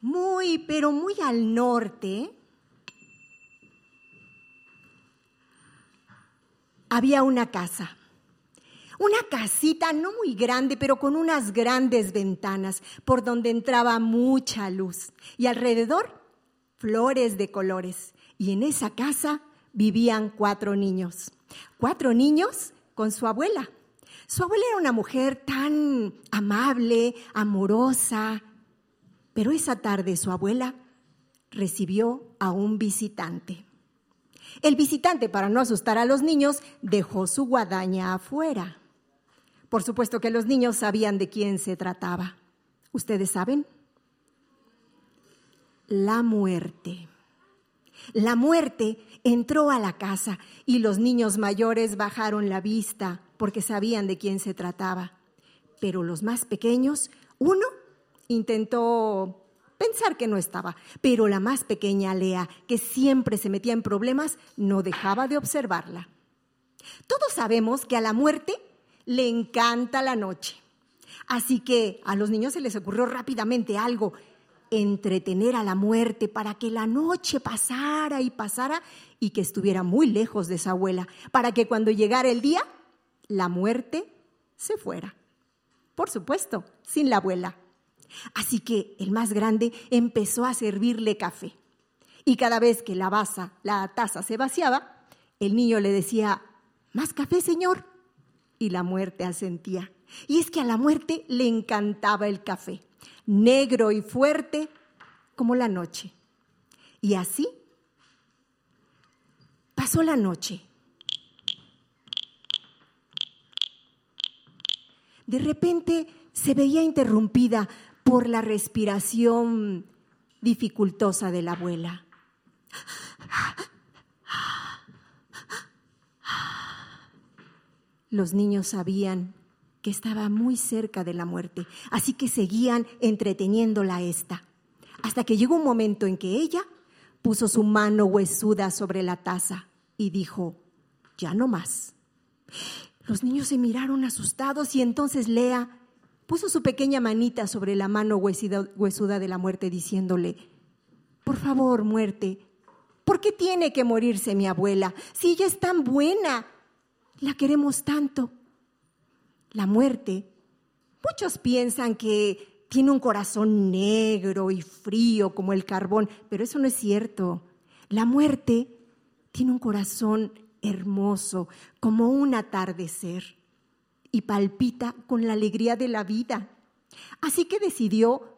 muy, pero muy al norte, había una casa. Una casita no muy grande, pero con unas grandes ventanas por donde entraba mucha luz. Y alrededor, flores de colores. Y en esa casa vivían cuatro niños. Cuatro niños con su abuela. Su abuela era una mujer tan amable, amorosa. Pero esa tarde su abuela recibió a un visitante. El visitante, para no asustar a los niños, dejó su guadaña afuera. Por supuesto que los niños sabían de quién se trataba. ¿Ustedes saben? La muerte. La muerte entró a la casa y los niños mayores bajaron la vista porque sabían de quién se trataba. Pero los más pequeños, uno intentó pensar que no estaba. Pero la más pequeña Lea, que siempre se metía en problemas, no dejaba de observarla. Todos sabemos que a la muerte le encanta la noche. Así que a los niños se les ocurrió rápidamente algo, entretener a la muerte para que la noche pasara y pasara y que estuviera muy lejos de esa abuela, para que cuando llegara el día, la muerte se fuera. Por supuesto, sin la abuela. Así que el más grande empezó a servirle café. Y cada vez que la, la taza se vaciaba, el niño le decía, ¿más café, señor? Y la muerte asentía. Y es que a la muerte le encantaba el café, negro y fuerte como la noche. Y así pasó la noche. De repente se veía interrumpida por la respiración dificultosa de la abuela. Los niños sabían que estaba muy cerca de la muerte, así que seguían entreteniéndola esta, hasta que llegó un momento en que ella puso su mano huesuda sobre la taza y dijo, ya no más. Los niños se miraron asustados y entonces Lea puso su pequeña manita sobre la mano huesuda de la muerte diciéndole, por favor, muerte, ¿por qué tiene que morirse mi abuela si ella es tan buena? La queremos tanto. La muerte, muchos piensan que tiene un corazón negro y frío como el carbón, pero eso no es cierto. La muerte tiene un corazón hermoso como un atardecer y palpita con la alegría de la vida. Así que decidió,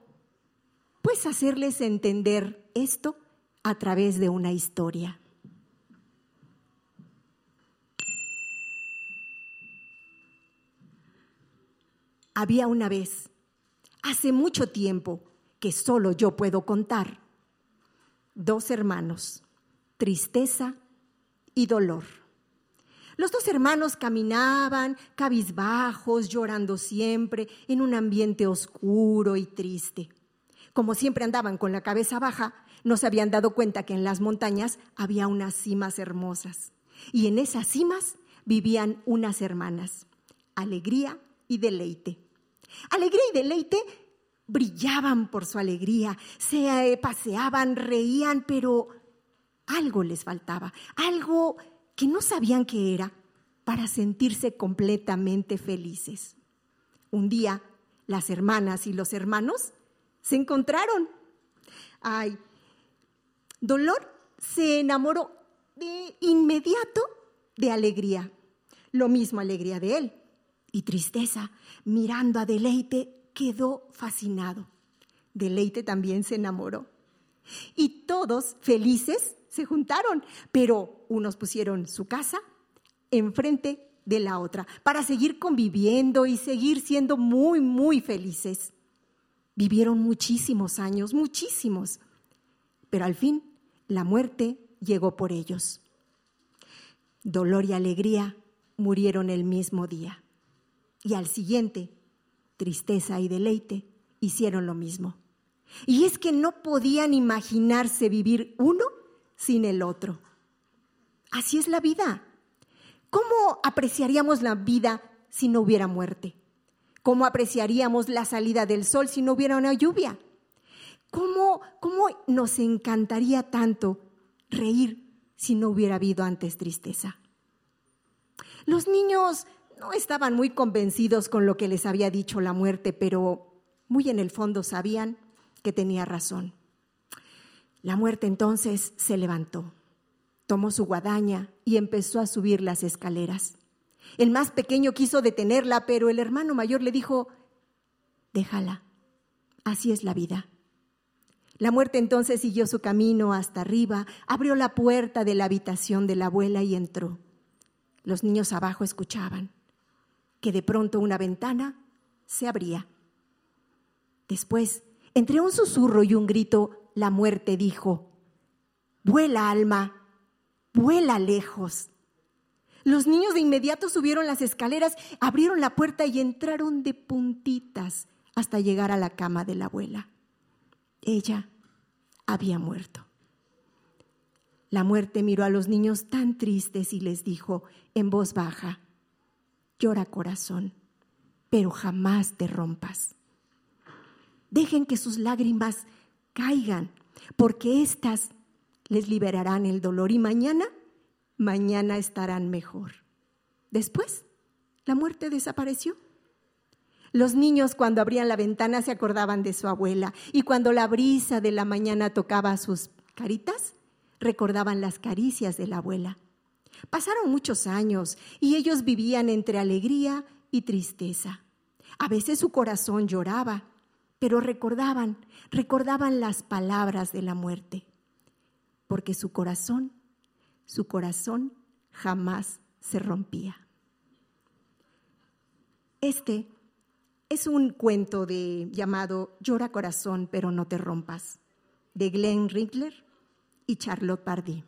pues, hacerles entender esto a través de una historia. Había una vez, hace mucho tiempo, que solo yo puedo contar, dos hermanos, tristeza y dolor. Los dos hermanos caminaban cabizbajos, llorando siempre, en un ambiente oscuro y triste. Como siempre andaban con la cabeza baja, no se habían dado cuenta que en las montañas había unas cimas hermosas. Y en esas cimas vivían unas hermanas, alegría y deleite. Alegría y deleite brillaban por su alegría, se eh, paseaban, reían, pero algo les faltaba, algo que no sabían qué era para sentirse completamente felices. Un día, las hermanas y los hermanos se encontraron. Ay, Dolor se enamoró de inmediato de alegría. Lo mismo alegría de él. Y tristeza, mirando a Deleite, quedó fascinado. Deleite también se enamoró. Y todos felices se juntaron, pero unos pusieron su casa enfrente de la otra para seguir conviviendo y seguir siendo muy, muy felices. Vivieron muchísimos años, muchísimos, pero al fin La muerte llegó por ellos. Dolor y alegría murieron el mismo día. Y al siguiente, tristeza y deleite hicieron lo mismo. Y es que no podían imaginarse vivir uno sin el otro. Así es la vida. ¿Cómo apreciaríamos la vida si no hubiera muerte? ¿Cómo apreciaríamos la salida del sol si no hubiera una lluvia? ¿Cómo, cómo nos encantaría tanto reír si no hubiera habido antes tristeza? Los niños no estaban muy convencidos con lo que les había dicho la muerte, pero muy en el fondo sabían que tenía razón. La muerte entonces se levantó, tomó su guadaña y empezó a subir las escaleras. El más pequeño quiso detenerla, pero el hermano mayor le dijo, déjala, así es la vida. La muerte entonces siguió su camino hasta arriba, abrió la puerta de la habitación de la abuela y entró. Los niños abajo escuchaban que de pronto una ventana se abría. Después, entre un susurro y un grito, la muerte dijo, vuela alma, vuela lejos. Los niños de inmediato subieron las escaleras, abrieron la puerta y entraron de puntitas hasta llegar a la cama de la abuela. Ella había muerto. La muerte miró a los niños tan tristes y les dijo en voz baja, llora corazón, pero jamás te rompas. Dejen que sus lágrimas caigan, porque éstas les liberarán el dolor y mañana mañana estarán mejor. Después, la muerte desapareció. Los niños cuando abrían la ventana se acordaban de su abuela y cuando la brisa de la mañana tocaba sus caritas, recordaban las caricias de la abuela. Pasaron muchos años y ellos vivían entre alegría y tristeza. A veces su corazón lloraba, pero recordaban, recordaban las palabras de la muerte, porque su corazón su corazón jamás se rompía. Este es un cuento de, llamado Llora corazón, pero no te rompas, de Glenn Rickler y Charlotte Pardee.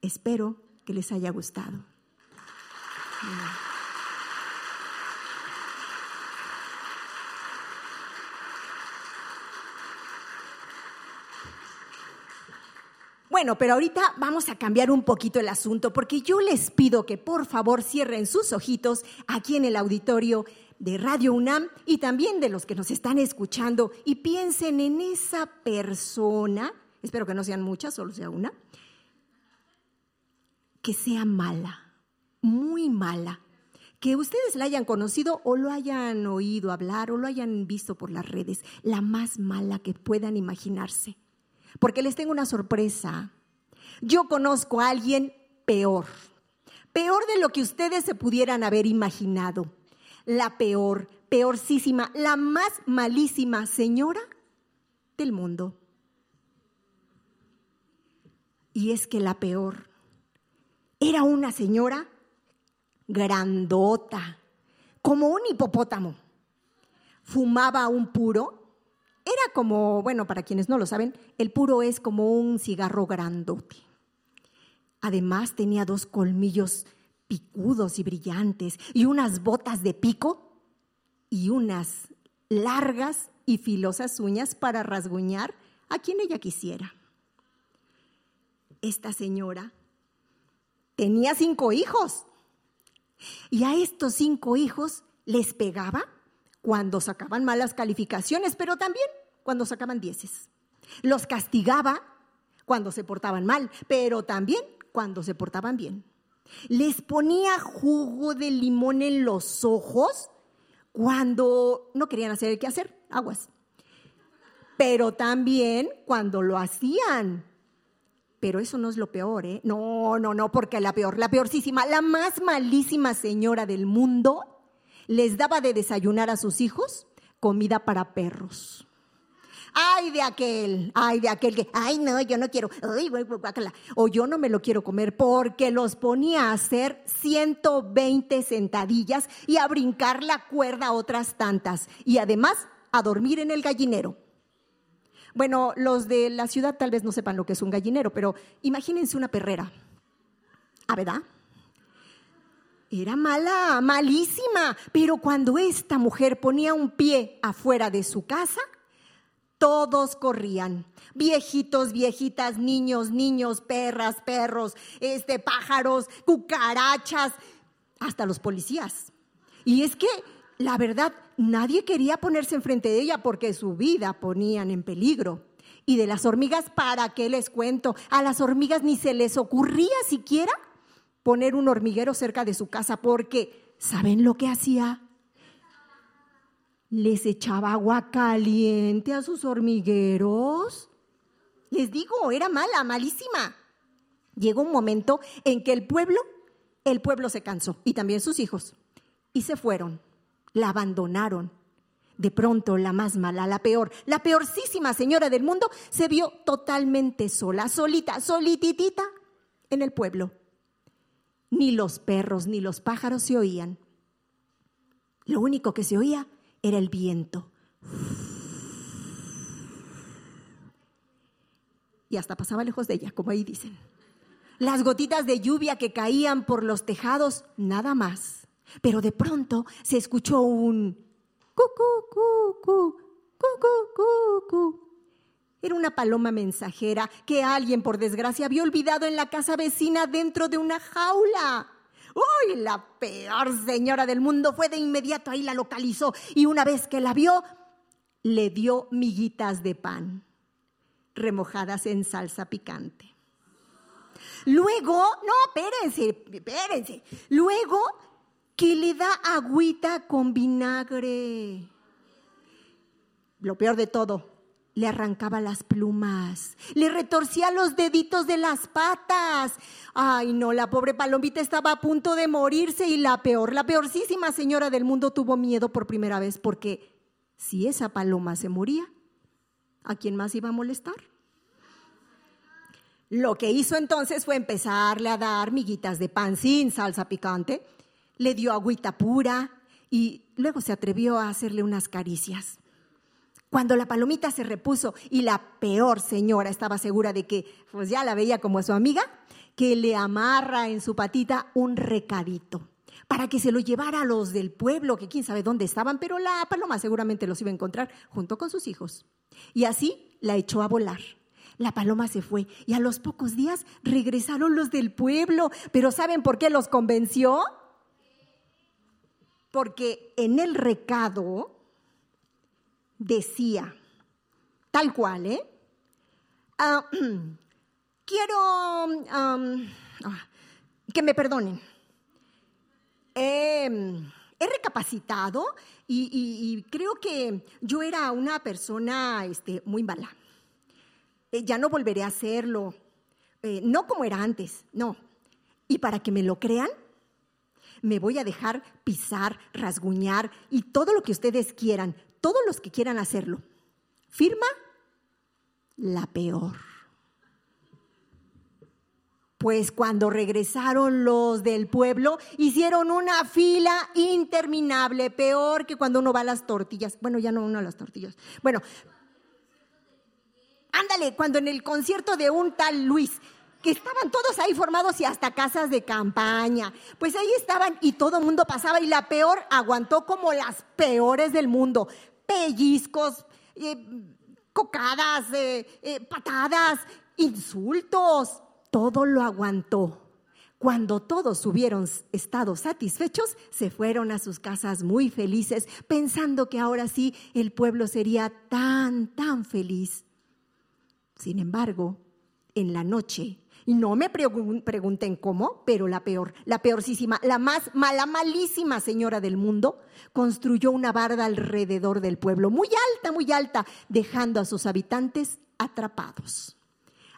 Espero que les haya gustado. Bueno, pero ahorita vamos a cambiar un poquito el asunto porque yo les pido que por favor cierren sus ojitos aquí en el auditorio de Radio UNAM y también de los que nos están escuchando y piensen en esa persona, espero que no sean muchas, solo sea una, que sea mala, muy mala, que ustedes la hayan conocido o lo hayan oído hablar o lo hayan visto por las redes, la más mala que puedan imaginarse porque les tengo una sorpresa. Yo conozco a alguien peor, peor de lo que ustedes se pudieran haber imaginado. La peor, peorcísima, la más malísima señora del mundo. Y es que la peor era una señora grandota, como un hipopótamo. Fumaba un puro era como, bueno, para quienes no lo saben, el puro es como un cigarro grandote. Además tenía dos colmillos picudos y brillantes y unas botas de pico y unas largas y filosas uñas para rasguñar a quien ella quisiera. Esta señora tenía cinco hijos y a estos cinco hijos les pegaba cuando sacaban malas calificaciones, pero también cuando sacaban dieces. Los castigaba cuando se portaban mal, pero también cuando se portaban bien. Les ponía jugo de limón en los ojos cuando no querían hacer el que hacer, aguas. Pero también cuando lo hacían. Pero eso no es lo peor, ¿eh? No, no, no, porque la peor, la peorcísima, la más malísima señora del mundo les daba de desayunar a sus hijos comida para perros. Ay de aquel, ay de aquel que, ay no, yo no quiero, ay, o yo no me lo quiero comer porque los ponía a hacer 120 sentadillas y a brincar la cuerda otras tantas y además a dormir en el gallinero. Bueno, los de la ciudad tal vez no sepan lo que es un gallinero, pero imagínense una perrera. ¿Ah, verdad? Era mala, malísima, pero cuando esta mujer ponía un pie afuera de su casa, todos corrían. Viejitos, viejitas, niños, niños, perras, perros, este, pájaros, cucarachas, hasta los policías. Y es que, la verdad, nadie quería ponerse enfrente de ella porque su vida ponían en peligro. Y de las hormigas, ¿para qué les cuento? A las hormigas ni se les ocurría siquiera poner un hormiguero cerca de su casa porque, ¿saben lo que hacía? Les echaba agua caliente a sus hormigueros. Les digo, era mala, malísima. Llegó un momento en que el pueblo, el pueblo se cansó y también sus hijos y se fueron, la abandonaron. De pronto, la más mala, la peor, la peorcísima señora del mundo se vio totalmente sola, solita, solititita en el pueblo. Ni los perros ni los pájaros se oían. Lo único que se oía era el viento. Y hasta pasaba lejos de ella, como ahí dicen. Las gotitas de lluvia que caían por los tejados, nada más. Pero de pronto se escuchó un cucu, cucu, cucu, cucu. Era una paloma mensajera que alguien, por desgracia, había olvidado en la casa vecina dentro de una jaula. ¡Uy! La peor señora del mundo fue de inmediato ahí, la localizó y una vez que la vio, le dio miguitas de pan remojadas en salsa picante. Luego, no, espérense, espérense. Luego que le da agüita con vinagre. Lo peor de todo, le arrancaba las plumas, le retorcía los deditos de las patas. Ay, no, la pobre palomita estaba a punto de morirse y la peor, la peorcísima señora del mundo tuvo miedo por primera vez porque si esa paloma se moría, ¿a quién más iba a molestar? Lo que hizo entonces fue empezarle a dar miguitas de pan sin salsa picante, le dio agüita pura y luego se atrevió a hacerle unas caricias. Cuando la palomita se repuso y la peor señora estaba segura de que pues ya la veía como su amiga, que le amarra en su patita un recadito para que se lo llevara a los del pueblo, que quién sabe dónde estaban, pero la paloma seguramente los iba a encontrar junto con sus hijos. Y así la echó a volar. La paloma se fue y a los pocos días regresaron los del pueblo. Pero ¿saben por qué los convenció? Porque en el recado decía, tal cual, ¿eh? Ah, quiero ah, que me perdonen. he recapacitado y, y, creo que yo era una persona este, muy mala. Eh, ya no volveré a hacerlo. Eh, no como era antes, no. Y para que me lo crean, me voy a dejar pisar, rasguñar y todo lo que ustedes quieran, todos los que quieran hacerlo. Firma la peor. Pues cuando regresaron los del pueblo, hicieron una fila interminable, peor que cuando uno va a las tortillas. Bueno, ya no uno a las tortillas. Bueno, ándale, cuando en el concierto de un tal Luis, que estaban todos ahí formados y hasta casas de campaña. Pues ahí estaban y todo el mundo pasaba y la peor aguantó como las peores del mundo. Pellizcos, eh, cocadas, eh, eh, patadas, insultos, todo lo aguantó. Cuando todos hubieron estado satisfechos, se fueron a sus casas muy felices, pensando que ahora sí el pueblo sería tan, tan feliz. Sin embargo, en la noche, no me pregunten cómo, pero la peor, la peorcísima, la más mala, malísima señora del mundo, construyó una barda alrededor del pueblo, muy alta, muy alta, dejando a sus habitantes atrapados.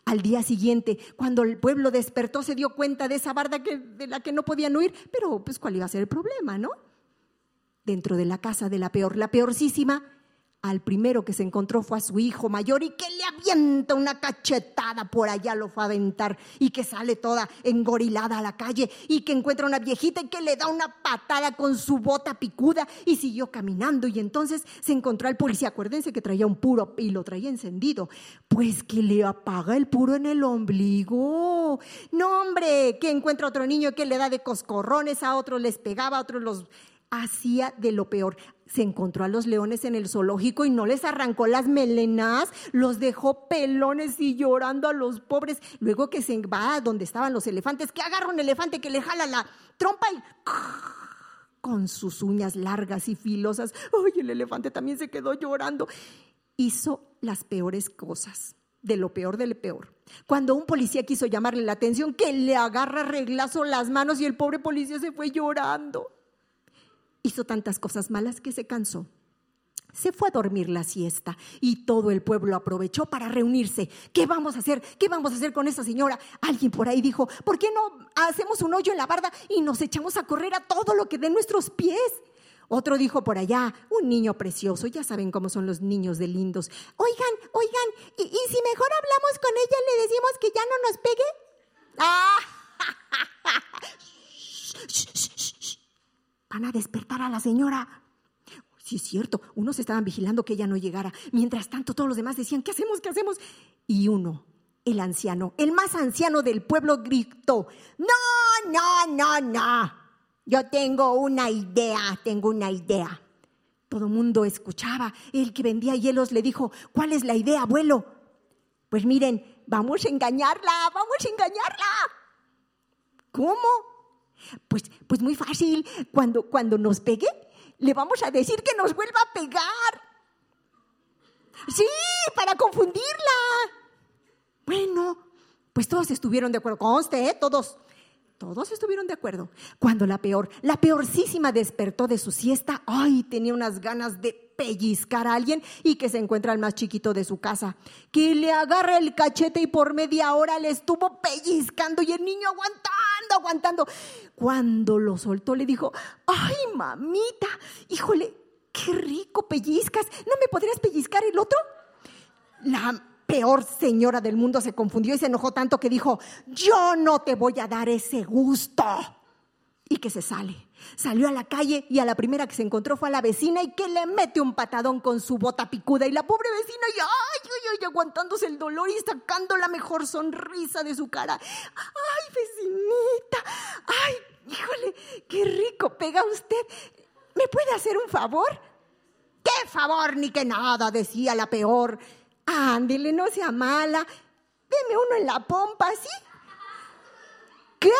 Al día siguiente, cuando el pueblo despertó, se dio cuenta de esa barda de la que no podían huir, pero pues cuál iba a ser el problema, ¿no? Dentro de la casa de la peor, la peorcísima, Al primero que se encontró fue a su hijo mayor y que le avienta una cachetada por allá, lo fue a aventar y que sale toda engorilada a la calle y que encuentra una viejita y que le da una patada con su bota picuda y siguió caminando y entonces se encontró al policía, acuérdense que traía un puro y lo traía encendido, pues que le apaga el puro en el ombligo. No hombre, que encuentra otro niño que le da de coscorrones, a otros les pegaba, a otros los hacía de lo peor. Se encontró a los leones en el zoológico y no les arrancó las melenas, los dejó pelones y llorando a los pobres. Luego que se va a donde estaban los elefantes, que agarra un elefante que le jala la trompa y con sus uñas largas y filosas. Ay, el elefante también se quedó llorando. Hizo las peores cosas, de lo peor de lo peor. Cuando un policía quiso llamarle la atención, que le agarra reglazo las manos y el pobre policía se fue llorando. Hizo tantas cosas malas que se cansó. Se fue a dormir la siesta y todo el pueblo aprovechó para reunirse. ¿Qué vamos a hacer? ¿Qué vamos a hacer con esa señora? Alguien por ahí dijo, ¿por qué no hacemos un hoyo en la barda y nos echamos a correr a todo lo que dé nuestros pies? Otro dijo por allá, un niño precioso, ya saben cómo son los niños de lindos. Oigan, oigan, ¿y, y si mejor hablamos con ella y le decimos que ya no nos pegue? ¡Ah! Van a despertar a la señora. Sí, es cierto, unos estaban vigilando que ella no llegara. Mientras tanto, todos los demás decían, ¿qué hacemos? ¿Qué hacemos? Y uno, el anciano, el más anciano del pueblo, gritó, no, no, no, no. Yo tengo una idea, tengo una idea. Todo el mundo escuchaba. El que vendía hielos le dijo, ¿cuál es la idea, abuelo? Pues miren, vamos a engañarla, vamos a engañarla. ¿Cómo? Pues, pues muy fácil. Cuando, cuando nos pegue, le vamos a decir que nos vuelva a pegar. Sí, para confundirla. Bueno, pues todos estuvieron de acuerdo. Conste, ¿eh? Todos. Todos estuvieron de acuerdo. Cuando la peor, la peorcísima despertó de su siesta, ay, tenía unas ganas de pellizcar a alguien y que se encuentra el más chiquito de su casa, que le agarra el cachete y por media hora le estuvo pellizcando y el niño aguantando, aguantando. Cuando lo soltó le dijo, ay, mamita, híjole, qué rico pellizcas, ¿no me podrías pellizcar el otro? La peor señora del mundo se confundió y se enojó tanto que dijo, yo no te voy a dar ese gusto. Y que se sale. Salió a la calle y a la primera que se encontró fue a la vecina y que le mete un patadón con su bota picuda y la pobre vecina y ay, ay, ay, aguantándose el dolor y sacando la mejor sonrisa de su cara. Ay, vecinita, ay, híjole, qué rico pega usted. ¿Me puede hacer un favor? ¿Qué favor ni que nada? decía la peor. Ándele, no sea mala. Deme uno en la pompa, ¿sí? ¿Qué?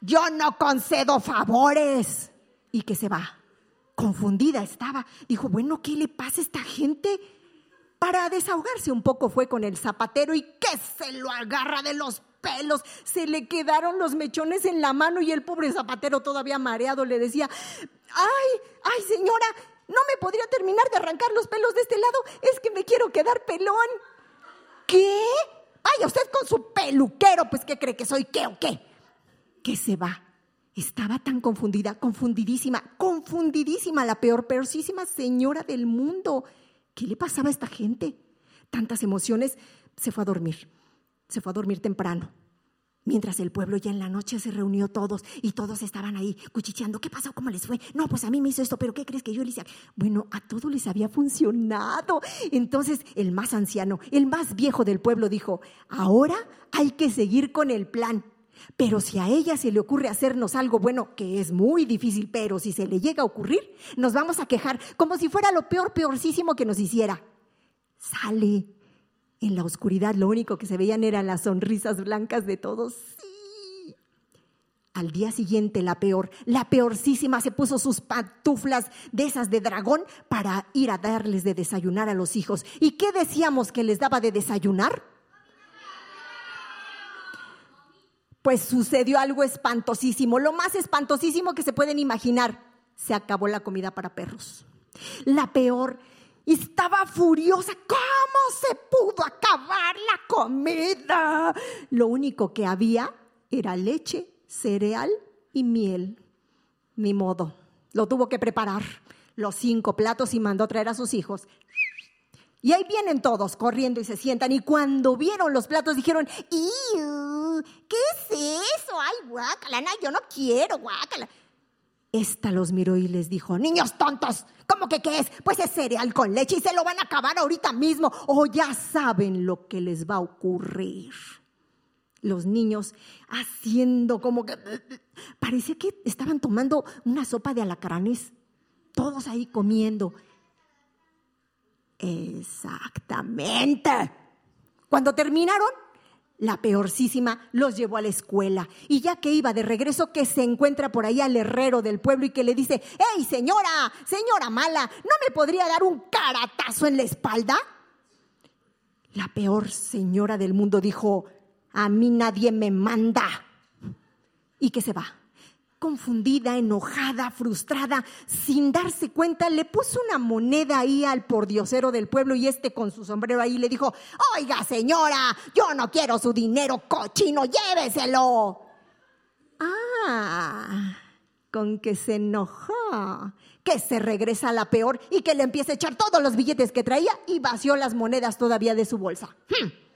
Yo no concedo favores. Y que se va. Confundida estaba. Dijo, bueno, ¿qué le pasa a esta gente? Para desahogarse un poco fue con el zapatero y que se lo agarra de los pelos. Se le quedaron los mechones en la mano y el pobre zapatero todavía mareado le decía, ay, ay señora, ¿no me podría terminar de arrancar los pelos de este lado? Es que me quiero quedar pelón. ¿Qué? Ay, usted con su peluquero, pues ¿qué cree que soy qué o qué? Que se va. Estaba tan confundida, confundidísima, confundidísima, la peor, peorísima señora del mundo. ¿Qué le pasaba a esta gente? Tantas emociones. Se fue a dormir. Se fue a dormir temprano. Mientras el pueblo ya en la noche se reunió todos y todos estaban ahí cuchicheando. ¿Qué pasó? ¿Cómo les fue? No, pues a mí me hizo esto, pero ¿qué crees que yo le hice? Bueno, a todos les había funcionado. Entonces el más anciano, el más viejo del pueblo dijo, ahora hay que seguir con el plan. Pero si a ella se le ocurre hacernos algo bueno, que es muy difícil, pero si se le llega a ocurrir, nos vamos a quejar como si fuera lo peor, peorcísimo que nos hiciera. Sale. En la oscuridad lo único que se veían eran las sonrisas blancas de todos. Sí. Al día siguiente la peor, la peorcísima se puso sus pantuflas de esas de dragón para ir a darles de desayunar a los hijos. ¿Y qué decíamos que les daba de desayunar? Pues sucedió algo espantosísimo, lo más espantosísimo que se pueden imaginar. Se acabó la comida para perros. La peor estaba furiosa. ¿Cómo se pudo acabar la comida? Lo único que había era leche, cereal y miel. Ni modo. Lo tuvo que preparar. los cinco platos y mandó traer a sus hijos. Y ahí vienen todos corriendo y se sientan. Y cuando vieron los platos dijeron, ¿qué es eso? Ay, guácala, yo no quiero, guácala. Esta los miró y les dijo, niños tontos, ¿cómo que qué es? Pues es cereal con leche y se lo van a acabar ahorita mismo o ya saben lo que les va a ocurrir. Los niños haciendo como que... Parecía que estaban tomando una sopa de alacranes, todos ahí comiendo. Exactamente. Cuando terminaron, la peorcísima los llevó a la escuela. Y ya que iba de regreso, que se encuentra por ahí al herrero del pueblo y que le dice, ¡Ey, señora, señora mala! ¿No me podría dar un caratazo en la espalda? La peor señora del mundo dijo, a mí nadie me manda. Y que se va confundida, enojada, frustrada, sin darse cuenta, le puso una moneda ahí al pordiosero del pueblo y este con su sombrero ahí le dijo, oiga señora, yo no quiero su dinero cochino, lléveselo. Ah, con que se enojó, que se regresa a la peor y que le empieza a echar todos los billetes que traía y vació las monedas todavía de su bolsa. Hmm.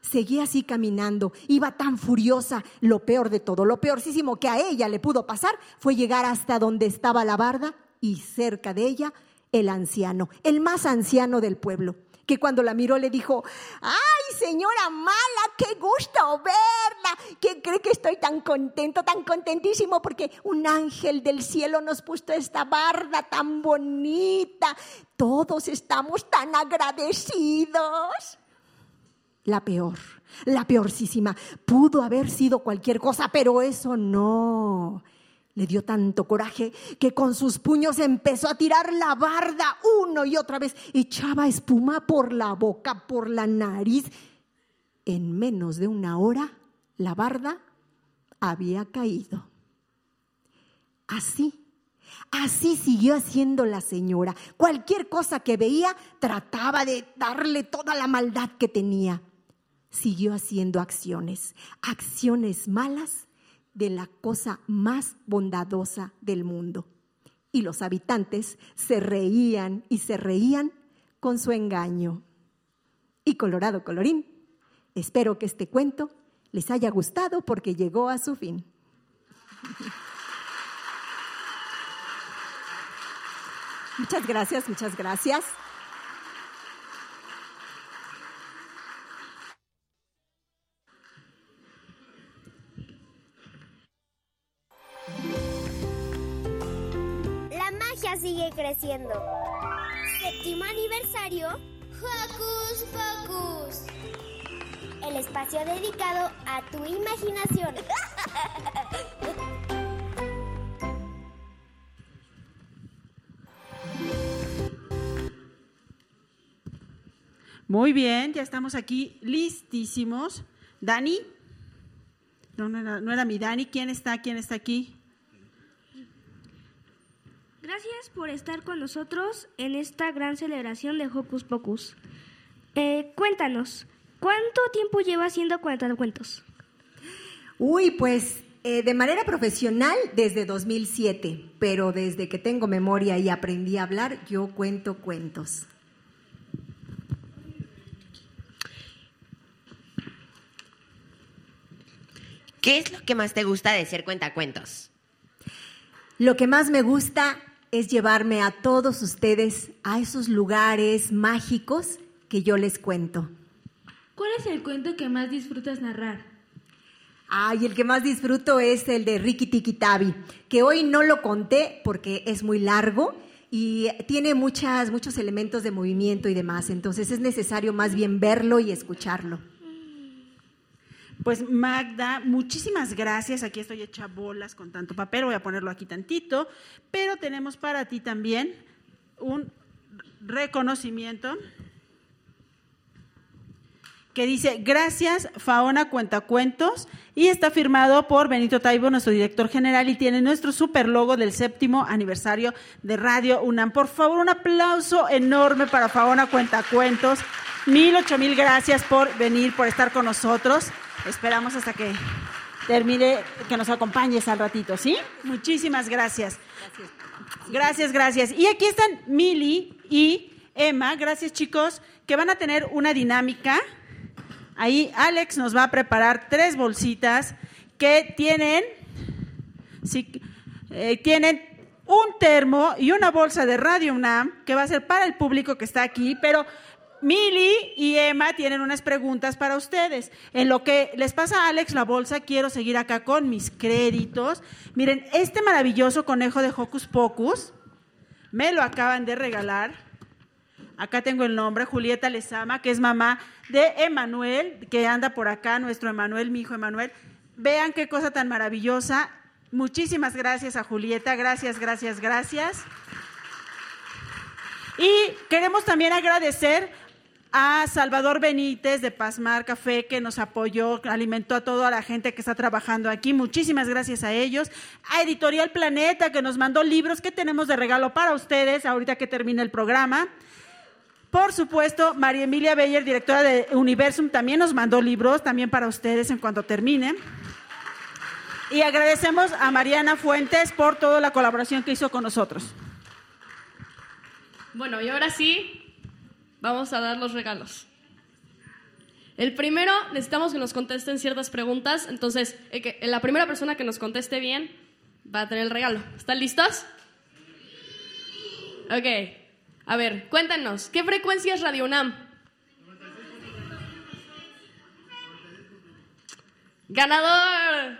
Seguía así caminando, iba tan furiosa. Lo peor de todo, lo peorcísimo que a ella le pudo pasar fue llegar hasta donde estaba la barda y cerca de ella el anciano, el más anciano del pueblo, que cuando la miró le dijo, ay señora mala, qué gusto verla, que cree que estoy tan contento, tan contentísimo porque un ángel del cielo nos puso esta barda tan bonita, todos estamos tan agradecidos la peor, la peorcísima. Pudo haber sido cualquier cosa, pero eso no. Le dio tanto coraje que con sus puños empezó a tirar la barda uno y otra vez. Echaba espuma por la boca, por la nariz. En menos de una hora, la barda había caído. Así, así siguió haciendo la señora. Cualquier cosa que veía, trataba de darle toda la maldad que tenía siguió haciendo acciones, acciones malas de la cosa más bondadosa del mundo. Y los habitantes se reían y se reían con su engaño. Y Colorado Colorín, espero que este cuento les haya gustado porque llegó a su fin. Muchas gracias, muchas gracias. Sigue creciendo. Séptimo aniversario. Hocus Pocus. El espacio dedicado a tu imaginación. Muy bien, ya estamos aquí listísimos. Dani. No, no era, no era mi Dani. ¿Quién está? ¿Quién está aquí? Gracias por estar con nosotros en esta gran celebración de Hocus Pocus. Eh, cuéntanos, ¿cuánto tiempo lleva haciendo cuentos? Uy, pues eh, de manera profesional desde 2007, pero desde que tengo memoria y aprendí a hablar, yo cuento cuentos. ¿Qué es lo que más te gusta de ser cuentacuentos? Lo que más me gusta es llevarme a todos ustedes a esos lugares mágicos que yo les cuento. ¿Cuál es el cuento que más disfrutas narrar? Ay, el que más disfruto es el de Ricky Tiki Tabi, que hoy no lo conté porque es muy largo y tiene muchas, muchos elementos de movimiento y demás, entonces es necesario más bien verlo y escucharlo. Pues Magda, muchísimas gracias. Aquí estoy hecha bolas con tanto papel, voy a ponerlo aquí tantito, pero tenemos para ti también un reconocimiento que dice, gracias Faona Cuentacuentos, y está firmado por Benito Taibo, nuestro director general, y tiene nuestro super logo del séptimo aniversario de Radio UNAM. Por favor, un aplauso enorme para Faona Cuentacuentos. Mil, ocho mil gracias por venir, por estar con nosotros. Esperamos hasta que termine, que nos acompañes al ratito, ¿sí? Muchísimas gracias. Gracias. Gracias. Y aquí están Mili y Emma, gracias chicos, que van a tener una dinámica. Ahí Alex nos va a preparar tres bolsitas que tienen, sí, eh, tienen un termo y una bolsa de Radio UNAM que va a ser para el público que está aquí, pero Mili y Emma tienen unas preguntas para ustedes. En lo que les pasa a Alex la bolsa, quiero seguir acá con mis créditos. Miren, este maravilloso conejo de Hocus Pocus me lo acaban de regalar. Acá tengo el nombre, Julieta Lezama, que es mamá de Emanuel, que anda por acá, nuestro Emanuel, mi hijo Emanuel. Vean qué cosa tan maravillosa. Muchísimas gracias a Julieta, gracias, gracias, gracias. Y queremos también agradecer a Salvador Benítez de Pasmar Café que nos apoyó, alimentó a toda la gente que está trabajando aquí. Muchísimas gracias a ellos. A Editorial Planeta que nos mandó libros que tenemos de regalo para ustedes ahorita que termine el programa. Por supuesto, María Emilia Beyer, directora de Universum, también nos mandó libros, también para ustedes en cuanto termine. Y agradecemos a Mariana Fuentes por toda la colaboración que hizo con nosotros. Bueno, y ahora sí, vamos a dar los regalos. El primero, necesitamos que nos contesten ciertas preguntas. Entonces, la primera persona que nos conteste bien va a tener el regalo. ¿Están listos? Ok. A ver, cuéntanos, ¿qué frecuencia es Radio UNAM? ¡Ganador!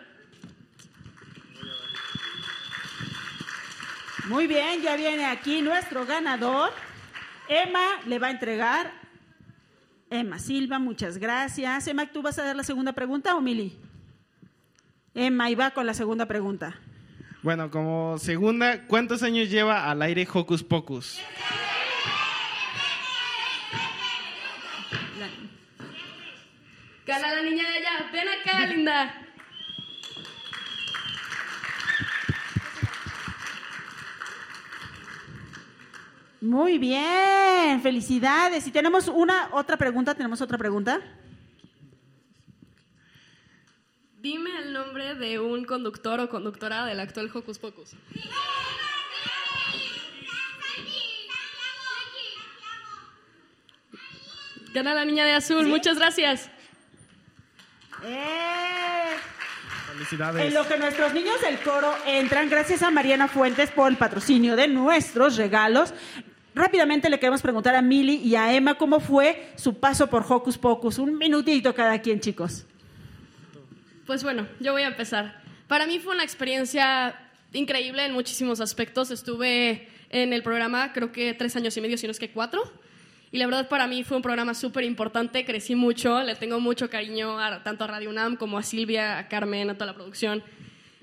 Muy bien, ya viene aquí nuestro ganador. Emma le va a entregar. Emma Silva, muchas gracias. Emma, ¿tú vas a dar la segunda pregunta o Mili? Emma, y va con la segunda pregunta. Bueno, como segunda, ¿cuántos años lleva al aire Hocus Pocus? Gana la niña de allá. Ven acá, linda. Muy bien, felicidades. Y tenemos una otra pregunta, tenemos otra pregunta. Dime el nombre de un conductor o conductora del actual Hocus Pocus. Gana la niña de azul, muchas gracias. Eh. Felicidades. En lo que nuestros niños del coro entran, gracias a Mariana Fuentes por el patrocinio de nuestros regalos. Rápidamente le queremos preguntar a Mili y a Emma cómo fue su paso por Hocus Pocus. Un minutito cada quien, chicos. Pues bueno, yo voy a empezar. Para mí fue una experiencia increíble en muchísimos aspectos. Estuve en el programa creo que tres años y medio, si no es que cuatro. Y la verdad para mí fue un programa súper importante, crecí mucho, le tengo mucho cariño tanto a Radio UNAM como a Silvia, a Carmen, a toda la producción.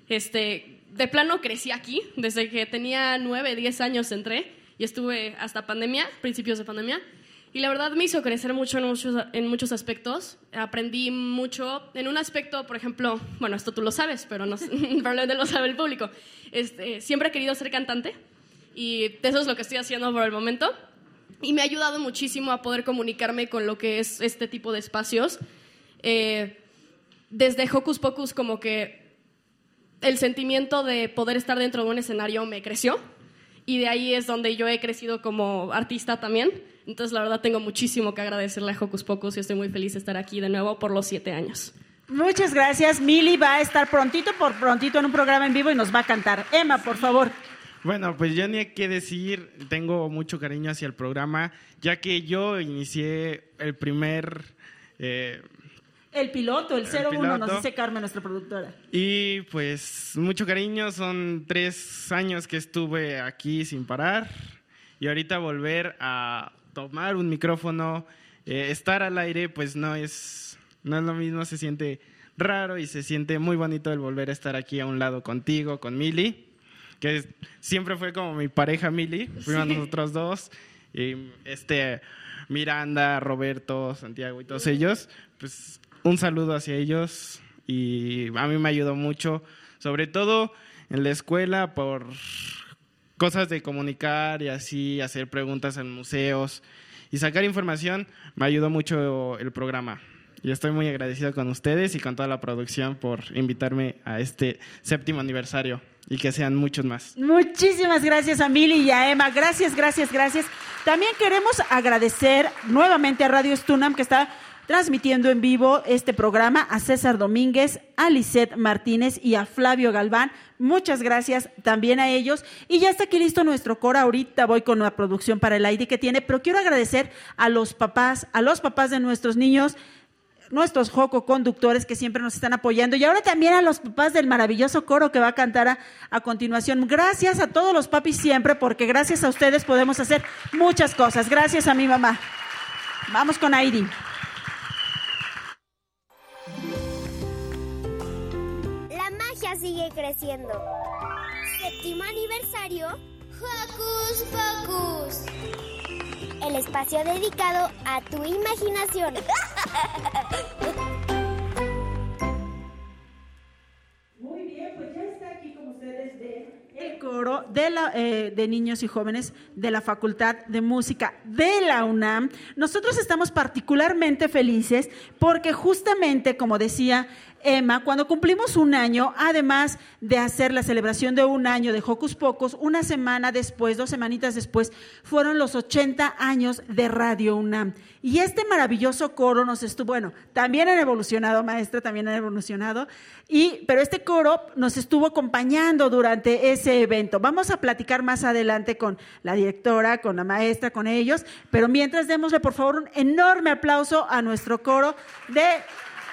Este, de plano crecí aquí, desde que tenía nueve, diez años entré y estuve hasta pandemia, principios de pandemia. Y la verdad me hizo crecer mucho en muchos, en muchos aspectos. Aprendí mucho. En un aspecto, por ejemplo, bueno, esto tú lo sabes, pero no, probablemente lo sabe el público. Este, siempre he querido ser cantante y eso es lo que estoy haciendo por el momento. Y me ha ayudado muchísimo a poder comunicarme con lo que es este tipo de espacios. Eh, desde Hocus Pocus, como que el sentimiento de poder estar dentro de un escenario me creció y de ahí es donde yo he crecido como artista también. Entonces, la verdad, tengo muchísimo que agradecerle a Hocus Pocus y estoy muy feliz de estar aquí de nuevo por los siete años. Muchas gracias. Mili va a estar prontito por prontito en un programa en vivo y nos va a cantar. Emma, por favor. Bueno, pues yo ni qué decir, tengo mucho cariño hacia el programa, ya que yo inicié el primer eh, el piloto, el 01, nos dice Carmen, nuestra productora. Y pues mucho cariño, son tres años que estuve aquí sin parar. Y ahorita volver a tomar un micrófono, eh, estar al aire, pues no es, no es lo mismo, se siente raro y se siente muy bonito el volver a estar aquí a un lado contigo, con Mili, que siempre fue como mi pareja Mili, fuimos nosotros dos, y este Miranda, Roberto, Santiago y todos ellos, pues un saludo hacia ellos y a mí me ayudó mucho, sobre todo en la escuela por cosas de comunicar y así hacer preguntas en museos y sacar información, me ayudó mucho el programa. y estoy muy agradecido con ustedes y con toda la producción por invitarme a este séptimo aniversario y que sean muchos más. Muchísimas gracias a Mili y a Emma. Gracias, gracias, gracias. También queremos agradecer nuevamente a Radio Stunam que está transmitiendo en vivo este programa, a César Domínguez, a Lisette Martínez y a Flavio Galván. Muchas gracias también a ellos. Y ya está aquí listo nuestro coro. Ahorita voy con la producción para el aire que tiene, pero quiero agradecer a los papás, a los papás de nuestros niños nuestros Joco conductores que siempre nos están apoyando y ahora también a los papás del maravilloso coro que va a cantar a, a, continuación. Gracias a todos los papis siempre porque gracias a ustedes podemos hacer muchas cosas. Gracias a mi mamá. Vamos con Aidi. Sigue creciendo. Séptimo aniversario, Hocus Pocus. El espacio dedicado a tu imaginación. Muy bien, pues ya está aquí con ustedes de el coro de, la, eh, de niños y jóvenes de la Facultad de Música de la UNAM. Nosotros estamos particularmente felices porque justamente, como decía Emma, cuando cumplimos un año, además de hacer la celebración de un año de Hocus Pocos, una semana después, dos semanitas después, fueron los 80 años de Radio UNAM. Y este maravilloso coro nos estuvo, bueno, también han evolucionado, maestra, también han evolucionado, y, pero este coro nos estuvo acompañando durante ese evento. Vamos a platicar más adelante con la directora, con la maestra, con ellos, pero mientras démosle por favor un enorme aplauso a nuestro coro de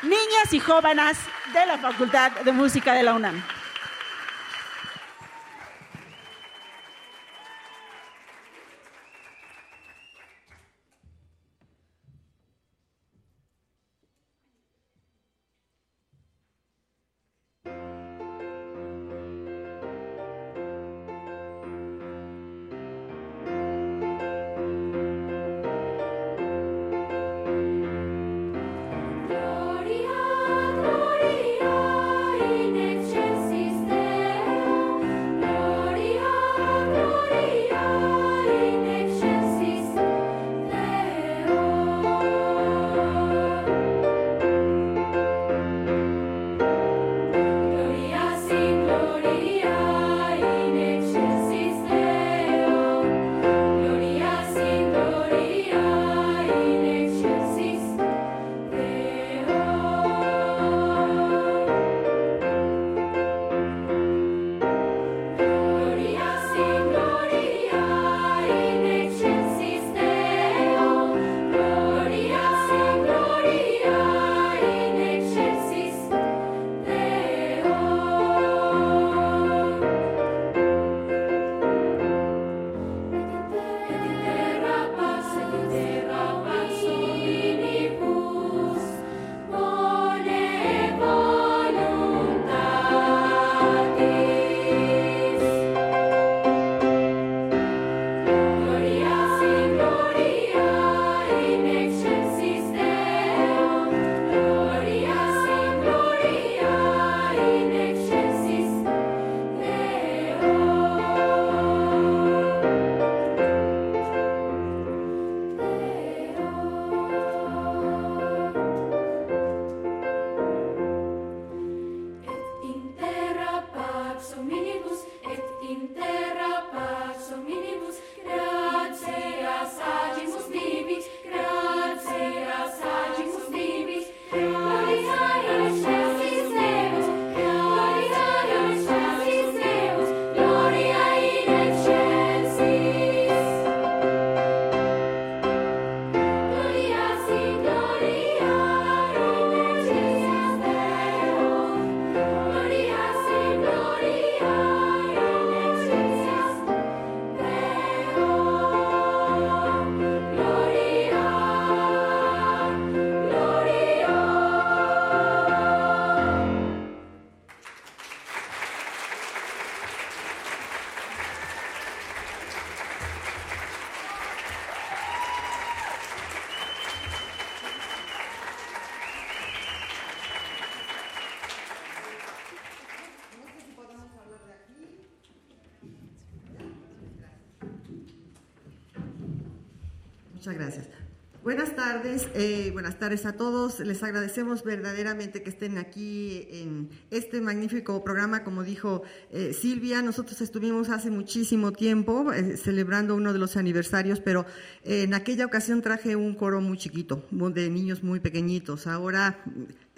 niñas y jóvenes de la Facultad de Música de la UNAM. Muchas gracias. Buenas tardes, eh, buenas tardes a todos. Les agradecemos verdaderamente que estén aquí en este magnífico programa. Como dijo eh, Silvia, nosotros estuvimos hace muchísimo tiempo eh, celebrando uno de los aniversarios, pero en aquella ocasión traje un coro muy chiquito, de niños muy pequeñitos. Ahora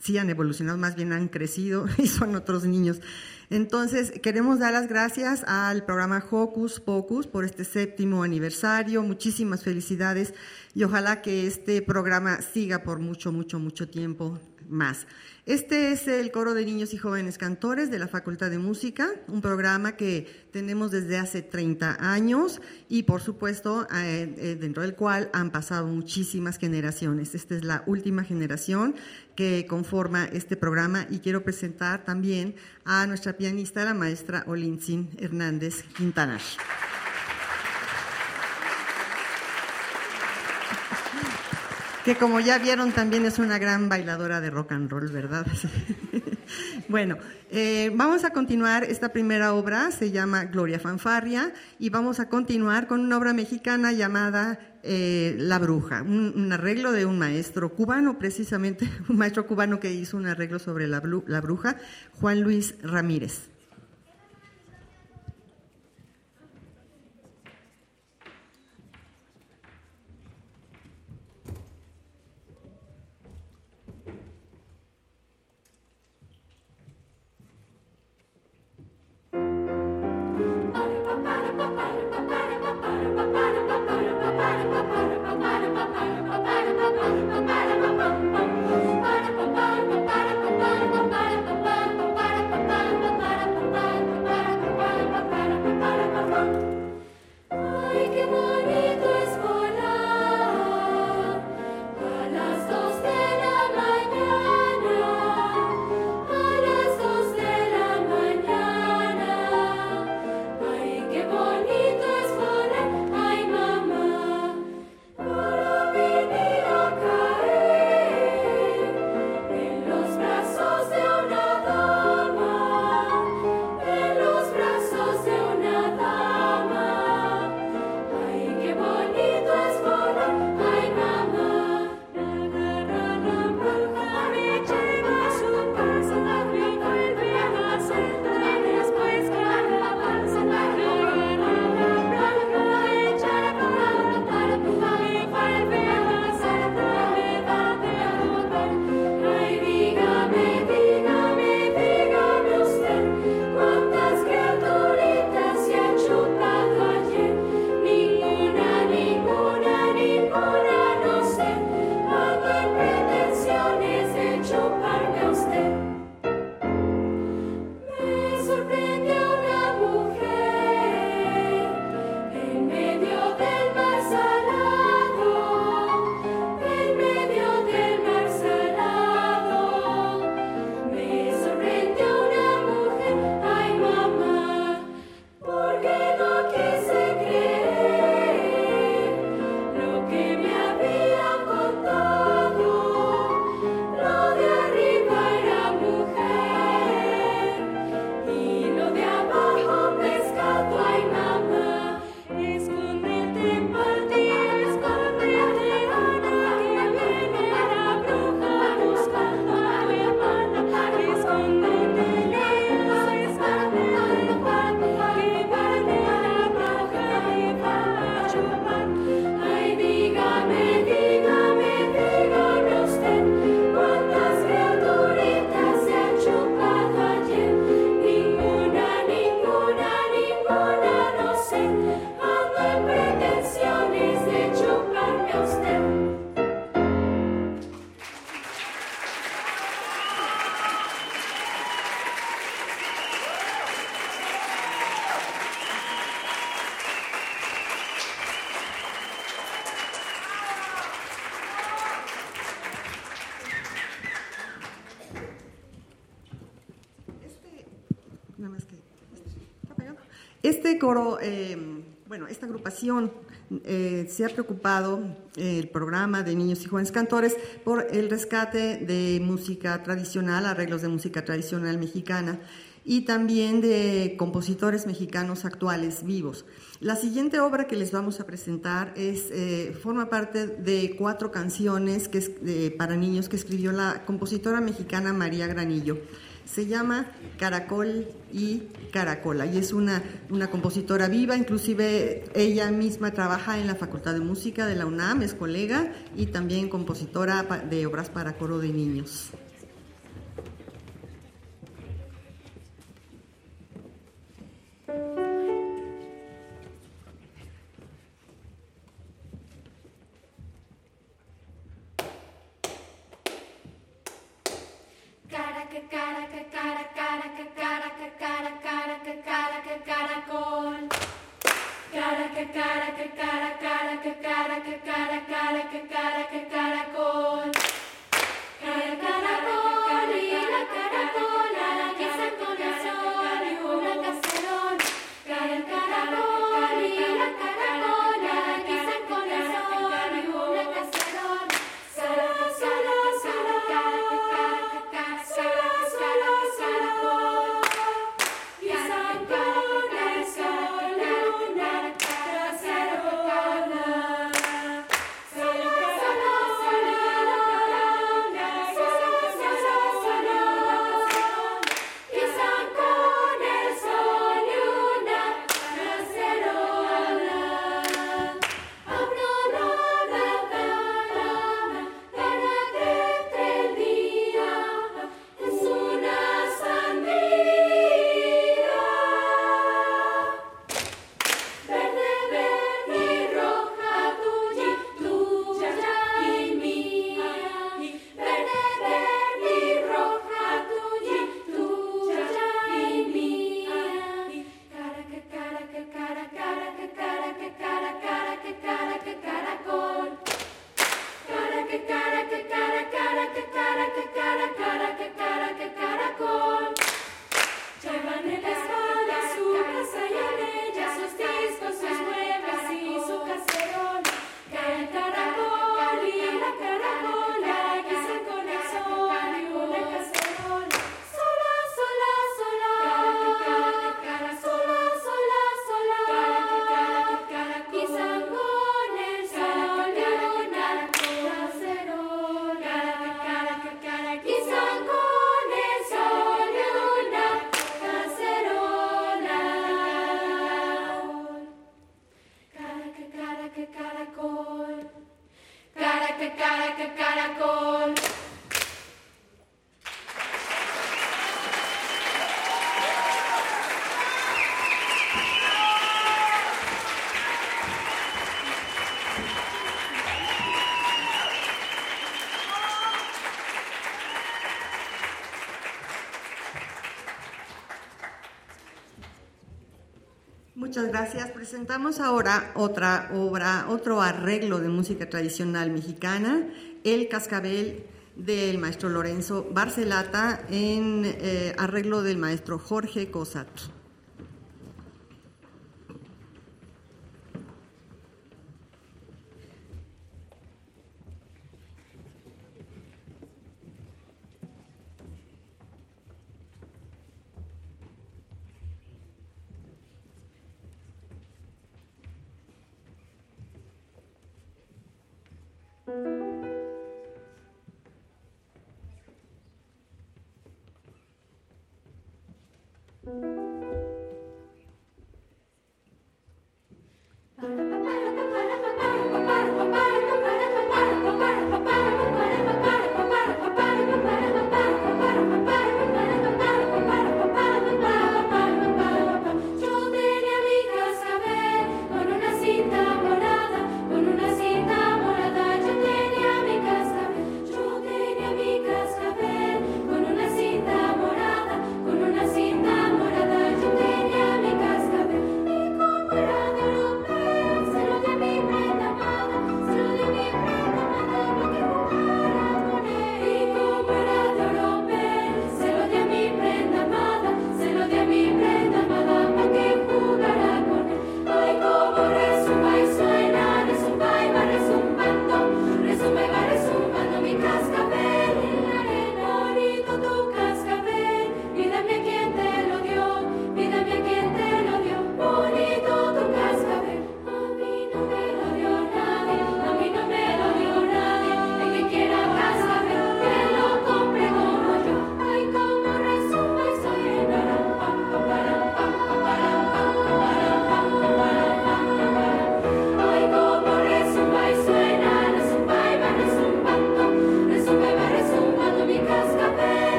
sí han evolucionado, más bien han crecido y son otros niños. Entonces, queremos dar las gracias al programa Hocus Pocus por este séptimo aniversario. Muchísimas felicidades y ojalá que este programa siga por mucho, mucho, mucho tiempo más. Este es el coro de niños y jóvenes cantores de la Facultad de Música, un programa que tenemos desde hace 30 años y por supuesto eh, eh, dentro del cual han pasado muchísimas generaciones. Esta es la última generación que conforma este programa y quiero presentar también a nuestra pianista, la maestra Olintzin Hernández Quintana. Que como ya vieron también es una gran bailadora de rock and roll, ¿verdad? bueno, eh, vamos a continuar, esta primera obra se llama Gloria Fanfarria y vamos a continuar con una obra mexicana llamada eh, La Bruja, un, arreglo de un maestro cubano, precisamente un maestro cubano que hizo un arreglo sobre la, la bruja, Juan Luis Ramírez. Coro, eh, bueno, esta agrupación eh, se ha preocupado, el programa de niños y jóvenes cantores, por el rescate de música tradicional, arreglos de música tradicional mexicana. Y también de compositores mexicanos actuales vivos. La siguiente obra que les vamos a presentar es, eh, forma parte de cuatro canciones que es, para niños que escribió la compositora mexicana María Granillo. Se llama Caracol y Caracola y es una, una compositora viva, inclusive ella misma trabaja en la Facultad de Música de la UNAM, es colega y también compositora de obras para coro de niños. Muchas gracias. Presentamos ahora otra obra, otro arreglo de música tradicional mexicana, El Cascabel del maestro Lorenzo Barcelata en eh, arreglo del maestro Jorge Cosat.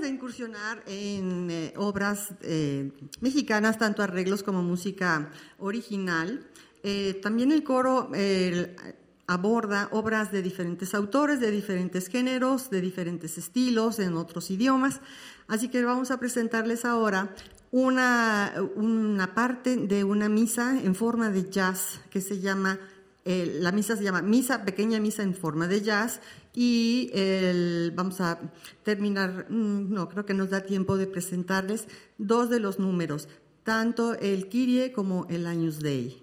De incursionar en eh, obras eh, mexicanas, tanto arreglos como música original, eh, también el coro aborda obras de diferentes autores, de diferentes géneros, de diferentes estilos, en otros idiomas. Así que vamos a presentarles ahora una, una parte de una misa en forma de jazz que se llama, la misa se llama Misa, Pequeña Misa en forma de jazz y vamos a terminar, mm, no, creo que nos da tiempo de presentarles dos de los números, tanto el Kyrie como el Años Dei.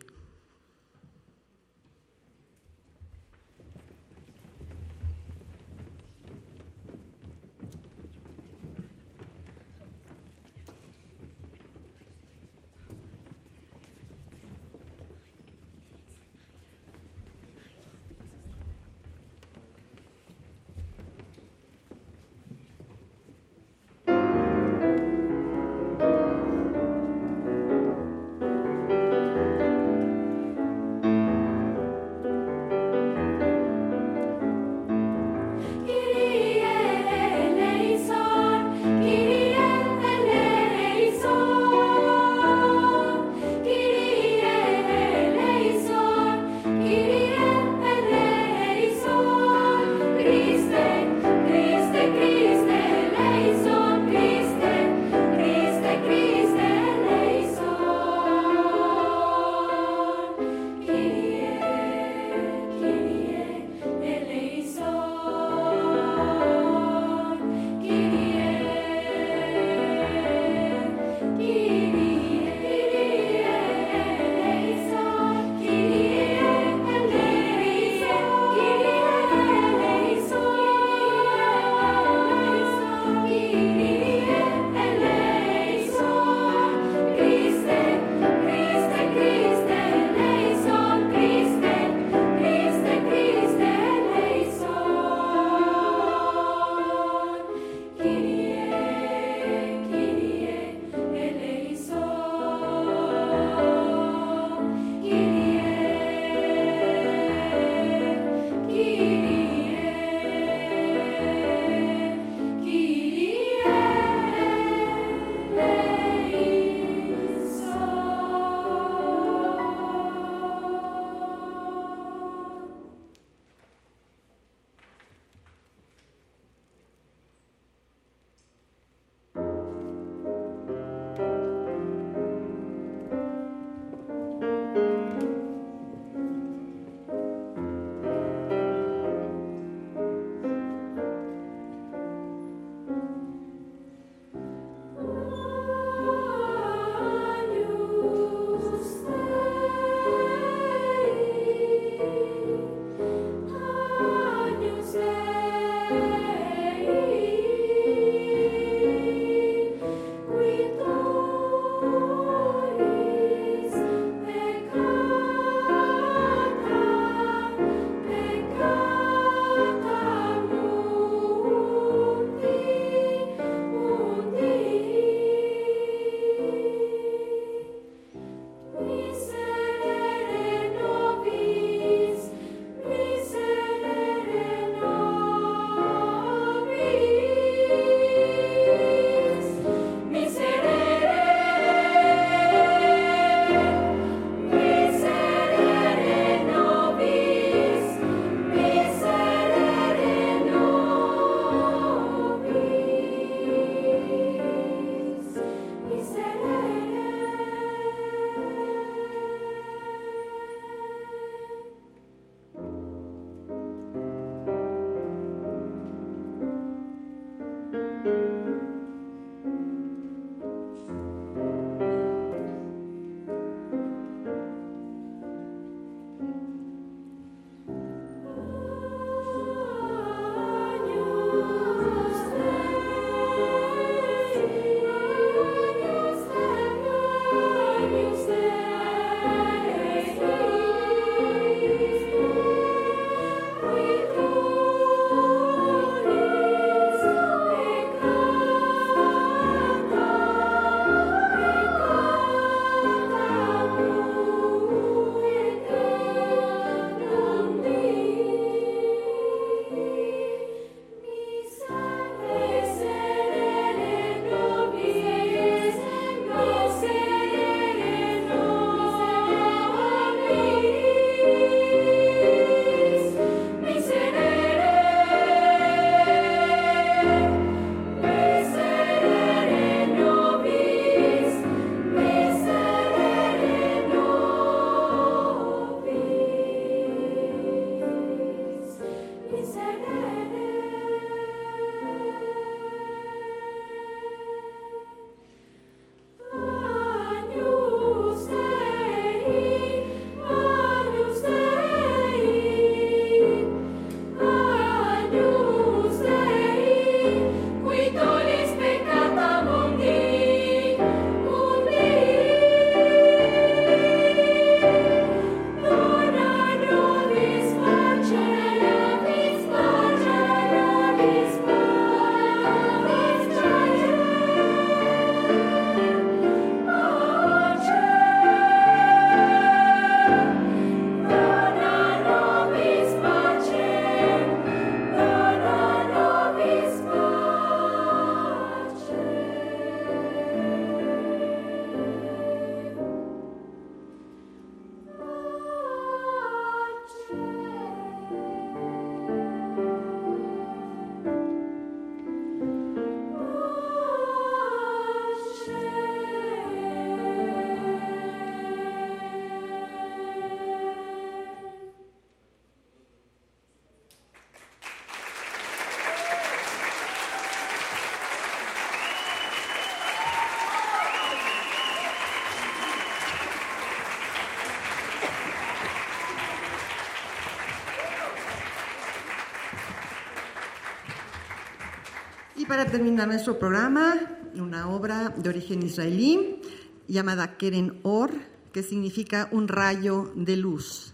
Para terminar nuestro programa, una obra de origen israelí llamada Keren Or, que significa un rayo de luz,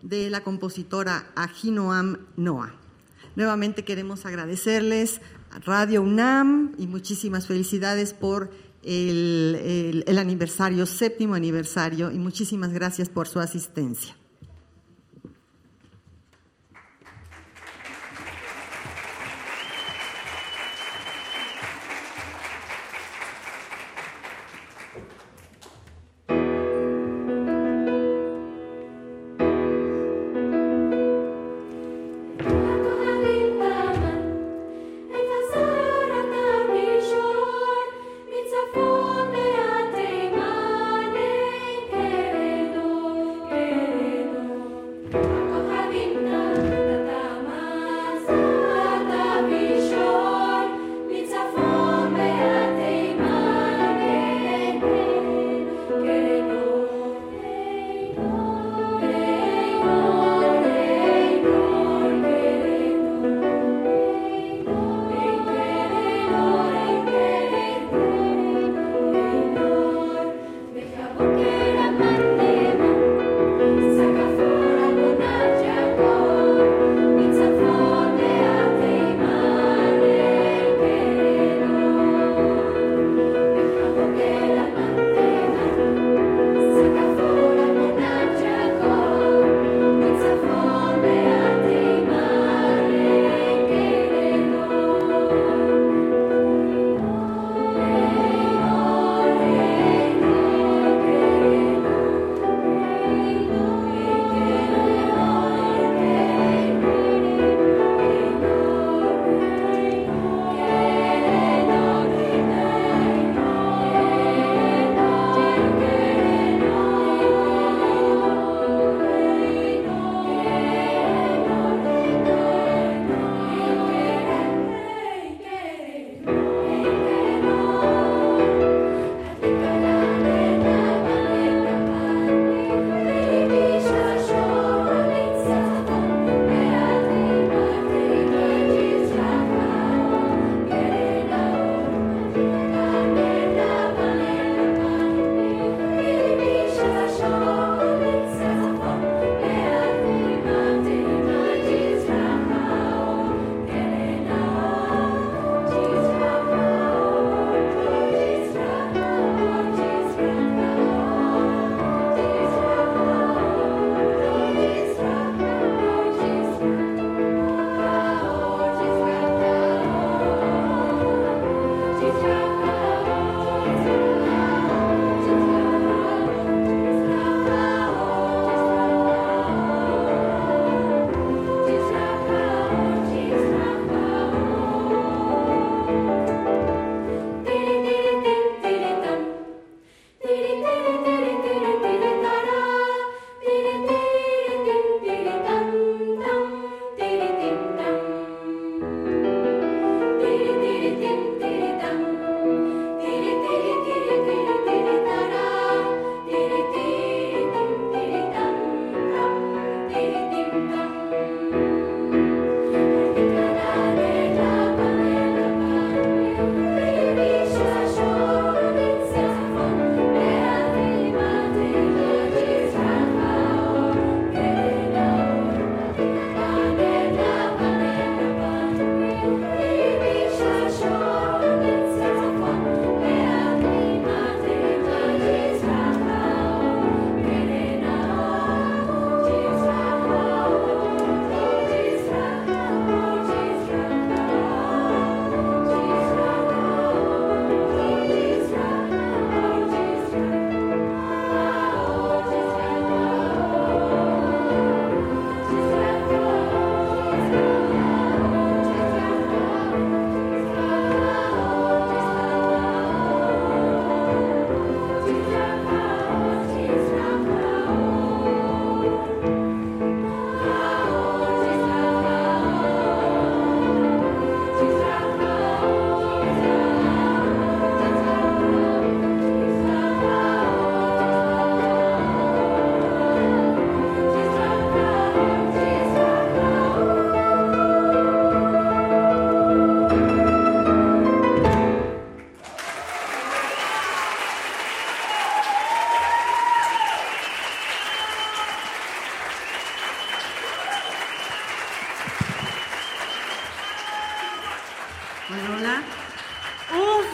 de la compositora Ahinoam Noah. Nuevamente queremos agradecerles a Radio UNAM y muchísimas felicidades por el, el, el aniversario, séptimo aniversario, y muchísimas gracias por su asistencia.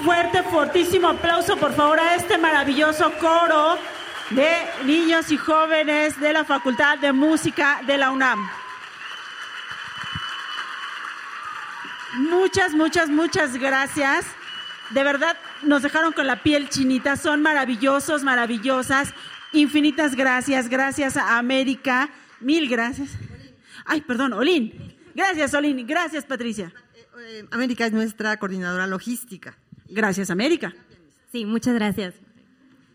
Fuerte, fortísimo aplauso, por favor, a este maravilloso coro de niños y jóvenes de la Facultad de Música de la UNAM. Muchas, muchas, muchas gracias. De verdad, nos dejaron con la piel chinita. Son maravillosos, maravillosas. Infinitas gracias. Gracias a América. Mil gracias. Ay, perdón, Olin. Gracias, Olin. Gracias, Patricia. Eh, América es nuestra coordinadora logística. Gracias, América. Sí, muchas gracias.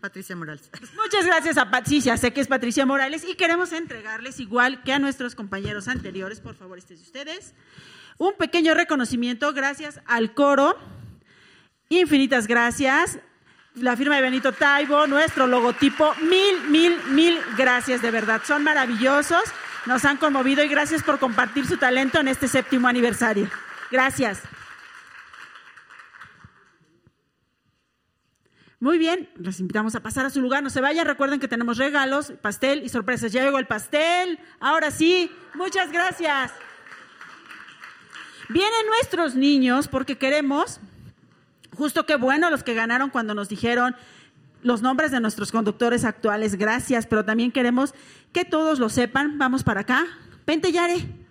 Patricia Morales. Muchas gracias a Patricia, sé que es Patricia Morales y queremos entregarles igual que a nuestros compañeros anteriores, por favor, este de ustedes, un pequeño reconocimiento gracias al coro. Infinitas gracias. La firma de Benito Taibo, nuestro logotipo, mil, mil, mil gracias de verdad. Son maravillosos, nos han conmovido y gracias por compartir su talento en este séptimo aniversario. Gracias. Muy bien, los invitamos a pasar a su lugar. No se vayan, recuerden que tenemos regalos, pastel y sorpresas. Ya llegó el pastel. Ahora sí, muchas gracias. Vienen nuestros niños porque queremos, justo qué bueno los que ganaron cuando nos dijeron los nombres de nuestros conductores actuales, gracias, pero también queremos que todos lo sepan. Vamos para acá. Vente, Yare.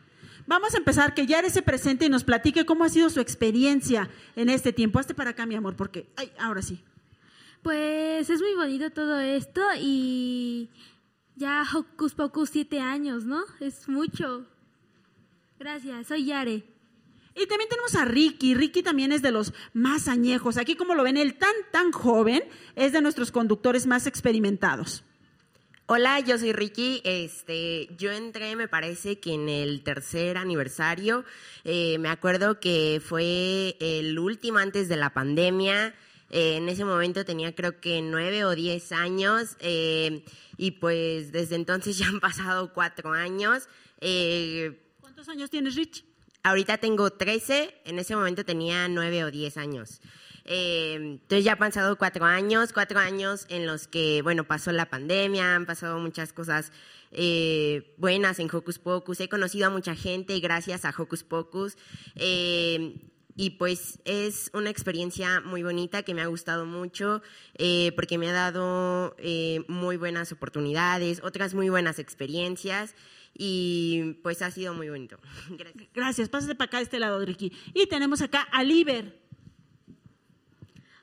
Vamos a empezar, que Yare se presente y nos platique cómo ha sido su experiencia en este tiempo. Hazte para acá, mi amor, porque, ay, ahora sí. Pues es muy bonito todo esto y ya Hocus Pocus siete años, ¿no? Es mucho. Gracias, soy Yare. Y también tenemos a Ricky. Ricky también es de los más añejos. Aquí como lo ven, él tan, tan joven es de nuestros conductores más experimentados. Hola, yo soy Ricky. Este, yo entré, me parece que en el tercer aniversario. Eh, me acuerdo que fue el último antes de la pandemia. Eh, en ese momento tenía creo que nueve o diez años eh, y pues desde entonces ya han pasado cuatro años. ¿Cuántos años tienes, Rich? Ahorita tengo trece, en ese momento tenía nueve o diez años. Entonces ya han pasado cuatro años, cuatro años en los que, bueno, pasó la pandemia, han pasado muchas cosas eh, buenas en Hocus Pocus. He conocido a mucha gente gracias a Hocus Pocus. Eh, y pues es una experiencia muy bonita que me ha gustado mucho eh, porque me ha dado muy buenas oportunidades, otras muy buenas experiencias y pues ha sido muy bonito. Gracias. Gracias. Pásate para acá de este lado, Ricky. Y tenemos acá a Liber.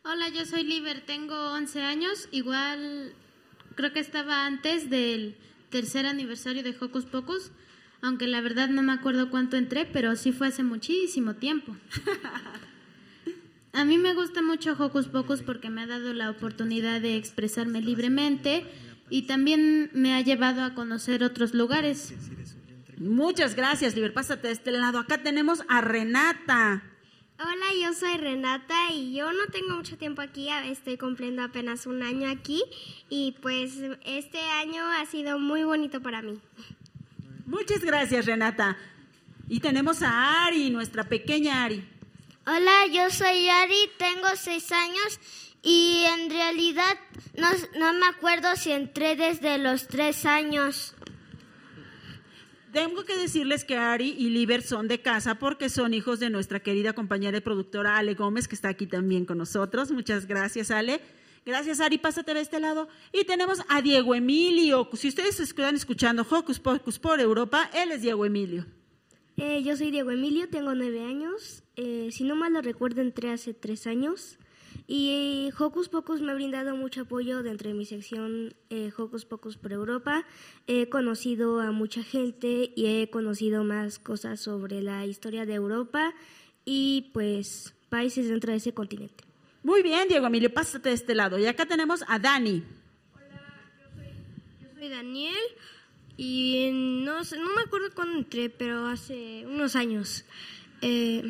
Hola, yo soy Liber, tengo 11 años, igual creo que estaba antes del tercer aniversario de Hocus Pocus, aunque la verdad no me acuerdo cuánto entré, pero sí fue hace muchísimo tiempo. A mí me gusta mucho Hocus Pocus porque me ha dado la oportunidad de expresarme libremente y también me ha llevado a conocer otros lugares. Muchas gracias, Liber. Pásate de este lado. Acá tenemos a Renata. Hola, yo soy Renata y yo no tengo mucho tiempo aquí, estoy cumpliendo apenas un año aquí y pues este año ha sido muy bonito para mí. Muchas gracias, Renata. Y tenemos a Ari, nuestra pequeña Ari. Hola, yo soy Ari, tengo seis años y en realidad no, no me acuerdo si entré desde los tres años. Tengo que decirles que Ari y Liber son de casa porque son hijos de nuestra querida compañera y productora Ale Gómez, que está aquí también con nosotros. Muchas gracias, Ale. Gracias, Ari. Pásate de este lado. Y tenemos a Diego Emilio. Si ustedes están escuchando Hocus Pocus por Europa, él es Diego Emilio. Eh, yo soy Diego Emilio, tengo nueve años. Eh, si no mal lo recuerdo, entré hace tres años. Y Hocus Pocus me ha brindado mucho apoyo dentro de mi sección eh, Hocus Pocus por Europa. He conocido a mucha gente y he conocido más cosas sobre la historia de Europa y pues países dentro de ese continente. Muy bien, Diego Emilio, pásate de este lado. Y acá tenemos a Dani. Yo soy Daniel y no, sé- no me acuerdo cuándo entré, pero hace unos años. Eh,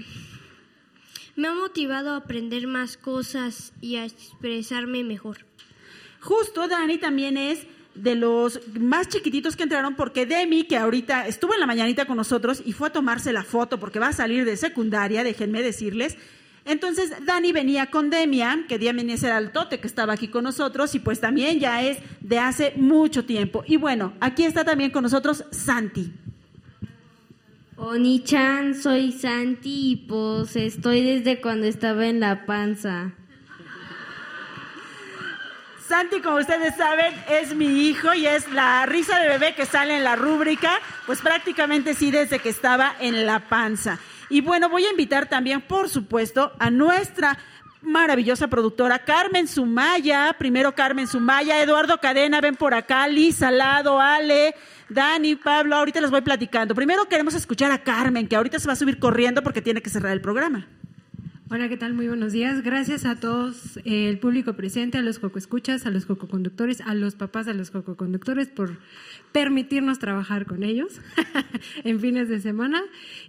me ha motivado a aprender más cosas y a expresarme mejor. Justo Dani también es de los más chiquititos que entraron porque Demi, que ahorita estuvo en la mañanita con nosotros y fue a tomarse la foto porque va a salir de secundaria, déjenme decirles. Entonces Dani venía con Demian, que Demian es el altote que estaba aquí con nosotros y pues también ya es de hace mucho tiempo. Y bueno, aquí está también con nosotros Santi. Oni-chan, soy Santi y pues estoy desde cuando estaba en la panza. Santi, como ustedes saben, es mi hijo y es la risa de bebé que sale en la rúbrica, pues prácticamente sí desde que estaba en la panza. Y bueno, voy a invitar también, por supuesto, a nuestra maravillosa productora Carmen Sumaya. Primero Carmen Sumaya, Eduardo Cadena, ven por acá, Liz Salado, Ale, Dani, Pablo, ahorita les voy platicando. Primero queremos escuchar a Carmen, que ahorita se va a subir corriendo porque tiene que cerrar el programa. Hola, ¿qué tal? Muy buenos días. Gracias a todos eh, el público presente, a los coco escuchas, a los coco conductores, a los papás de los coco conductores por permitirnos trabajar con ellos en fines de semana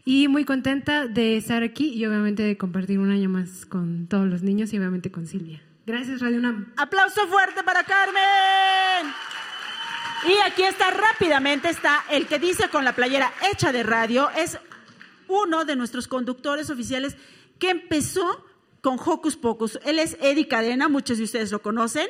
y muy contenta de estar aquí y obviamente de compartir un año más con todos los niños y obviamente con Silvia. Gracias, Radio UNAM. Aplauso fuerte para Carmen. Y aquí está rápidamente, está el que dice con la playera hecha de radio, es uno de nuestros conductores oficiales que empezó con Hocus Pocus. Él es Eddie Cadena, muchos de ustedes lo conocen.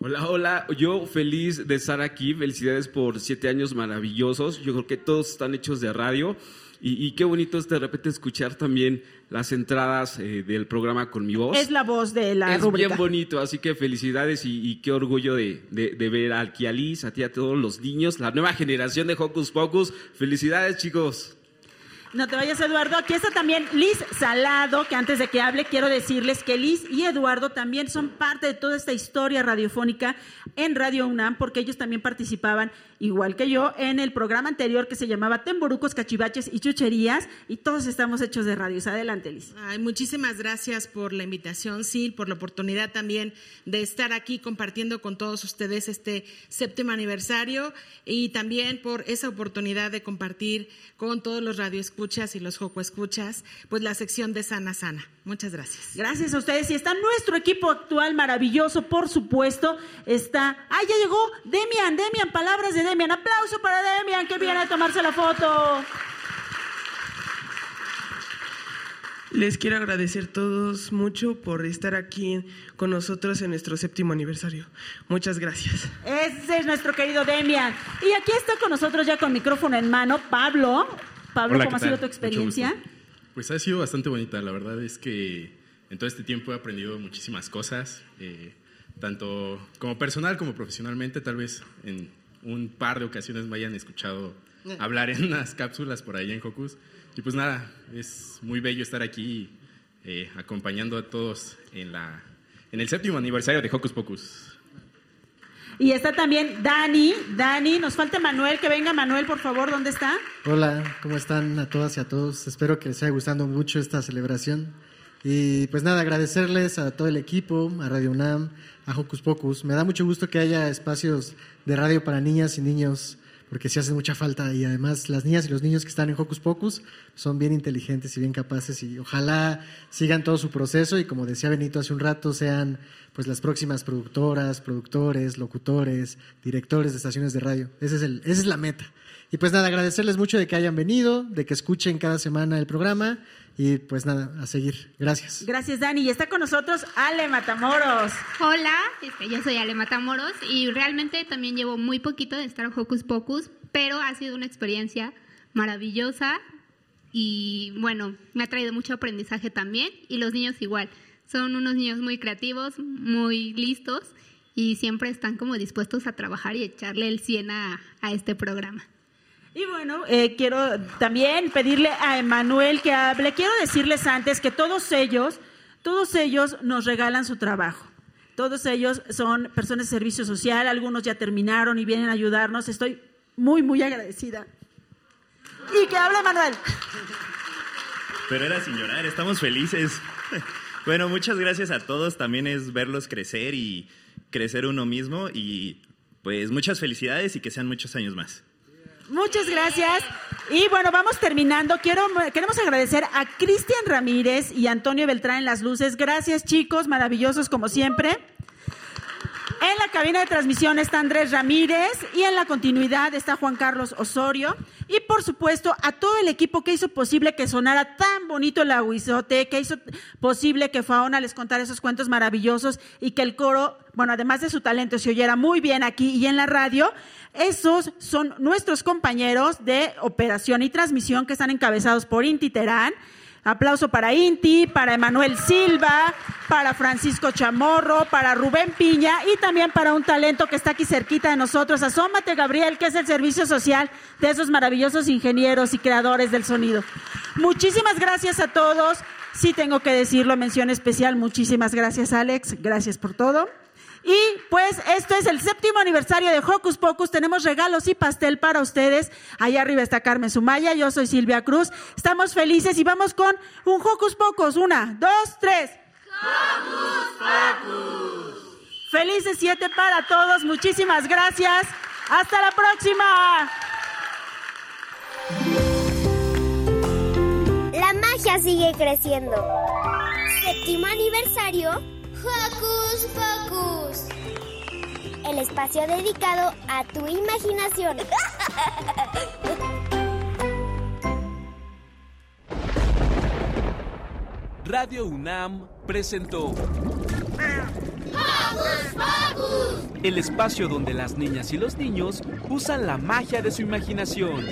Hola, hola, yo feliz de estar aquí, felicidades por siete años maravillosos, yo creo que todos están hechos de radio. Y, qué bonito es de repente escuchar también las entradas eh, del programa con mi voz. Es la voz de la Es bien bonito, así que felicidades y, qué orgullo de, de, ver a Alquialis, a ti, a todos los niños, la nueva generación de Hocus Pocus. Felicidades, chicos. No te vayas, Eduardo. Aquí está también Liz Salado, que antes de que hable quiero decirles que Liz y Eduardo también son parte de toda esta historia radiofónica en Radio UNAM, porque ellos también participaban, igual que yo, en el programa anterior que se llamaba Temborucos, Cachivaches y Chucherías, y todos estamos hechos de radios. Adelante, Liz. Ay, muchísimas gracias por la invitación, Sil, por la oportunidad también de estar aquí compartiendo con todos ustedes este séptimo aniversario y también por esa oportunidad de compartir con todos los radios escuchas y los Joco escuchas, pues la sección de Sana Sana. Muchas gracias. Gracias a ustedes. Y está nuestro equipo actual maravilloso, por supuesto. Está. ¡Ah, ya llegó! Demian, Demian, palabras de Demian. Aplauso para Demian, que viene a tomarse la foto. Les quiero agradecer todos mucho por estar aquí con nosotros en nuestro séptimo aniversario. Muchas gracias. Ese es nuestro querido Demian. Y aquí está con nosotros ya con micrófono en mano Pablo. Pablo, ¿cómo ha sido tu experiencia? Pues ha sido bastante bonita. La verdad es que en todo este tiempo he aprendido muchísimas cosas, eh, tanto como personal como profesionalmente. Tal vez en un par de ocasiones me hayan escuchado eh. hablar en unas cápsulas por ahí en Cocus. Y pues nada, es muy bello estar aquí eh, acompañando a todos en, la, en el séptimo aniversario de Hocus Pocus. Y está también Dani. Dani, nos falta Manuel. Que venga Manuel, por favor. ¿Dónde está? Hola, ¿cómo están a todas y a todos? Espero que les haya gustando mucho esta celebración. Y pues nada, agradecerles a todo el equipo, a Radio UNAM, a Hocus Pocus. Me da mucho gusto que haya espacios de radio para niñas y niños porque sí hace mucha falta y además las niñas y los niños que están en Hocus Pocus son bien inteligentes y bien capaces y ojalá sigan todo su proceso y como decía Benito hace un rato sean pues las próximas productoras, productores, locutores, directores de estaciones de radio. Ese es el, esa es la meta. Y pues nada, agradecerles mucho de que hayan venido, de que escuchen cada semana el programa y pues nada, a seguir. Gracias. Gracias, Dani. Y está con nosotros Ale Matamoros. Hola, este, yo soy Ale Matamoros y realmente también llevo muy poquito de estar en Hocus Pocus, pero ha sido una experiencia maravillosa y bueno, me ha traído mucho aprendizaje también y los niños igual. Son unos niños muy creativos, muy listos y siempre están como dispuestos a trabajar y echarle el 100 a este programa. Y bueno, eh, quiero también pedirle a Emanuel que hable. Quiero decirles antes que todos ellos, todos ellos nos regalan su trabajo. Todos ellos son personas de servicio social, algunos ya terminaron y vienen a ayudarnos. Estoy muy, muy agradecida. Y que hable Manuel. Pero era sin llorar, estamos felices. Bueno, muchas gracias a todos. También es verlos crecer y crecer uno mismo. Y pues muchas felicidades y que sean muchos años más. Muchas gracias. Y bueno, vamos terminando. Quiero, queremos agradecer a Cristian Ramírez y Antonio Beltrán en las luces. Gracias, chicos, maravillosos como siempre. En la cabina de transmisión está Andrés Ramírez y en la continuidad está Juan Carlos Osorio. Y por supuesto a todo el equipo que hizo posible que sonara tan bonito el aguizote, que hizo posible que Fauna les contara esos cuentos maravillosos y que el coro, bueno, además de su talento, se oyera muy bien aquí y en la radio. Esos son nuestros compañeros de operación y transmisión que están encabezados por Inti Terán. Aplauso para Inti, para Emanuel Silva, para Francisco Chamorro, para Rubén Piña y también para un talento que está aquí cerquita de nosotros. Asómate, Gabriel, que es el servicio social de esos maravillosos ingenieros y creadores del sonido. Muchísimas gracias a todos. Sí tengo que decirlo, mención especial. Muchísimas gracias, Alex. Gracias por todo. Y pues esto es el séptimo aniversario de Hocus Pocus. Tenemos regalos y pastel para ustedes. Allá arriba está Carmen Sumaya, yo soy Silvia Cruz. Estamos felices y vamos con un Hocus Pocus. Una, dos, tres. Hocus Pocus. Felices siete para todos. Muchísimas gracias. Hasta la próxima. La magia sigue creciendo. Séptimo aniversario. Hocus Pocus. El espacio dedicado a tu imaginación. Radio UNAM presentó Hocus Pocus. el espacio donde las niñas y los niños usan la magia de su imaginación.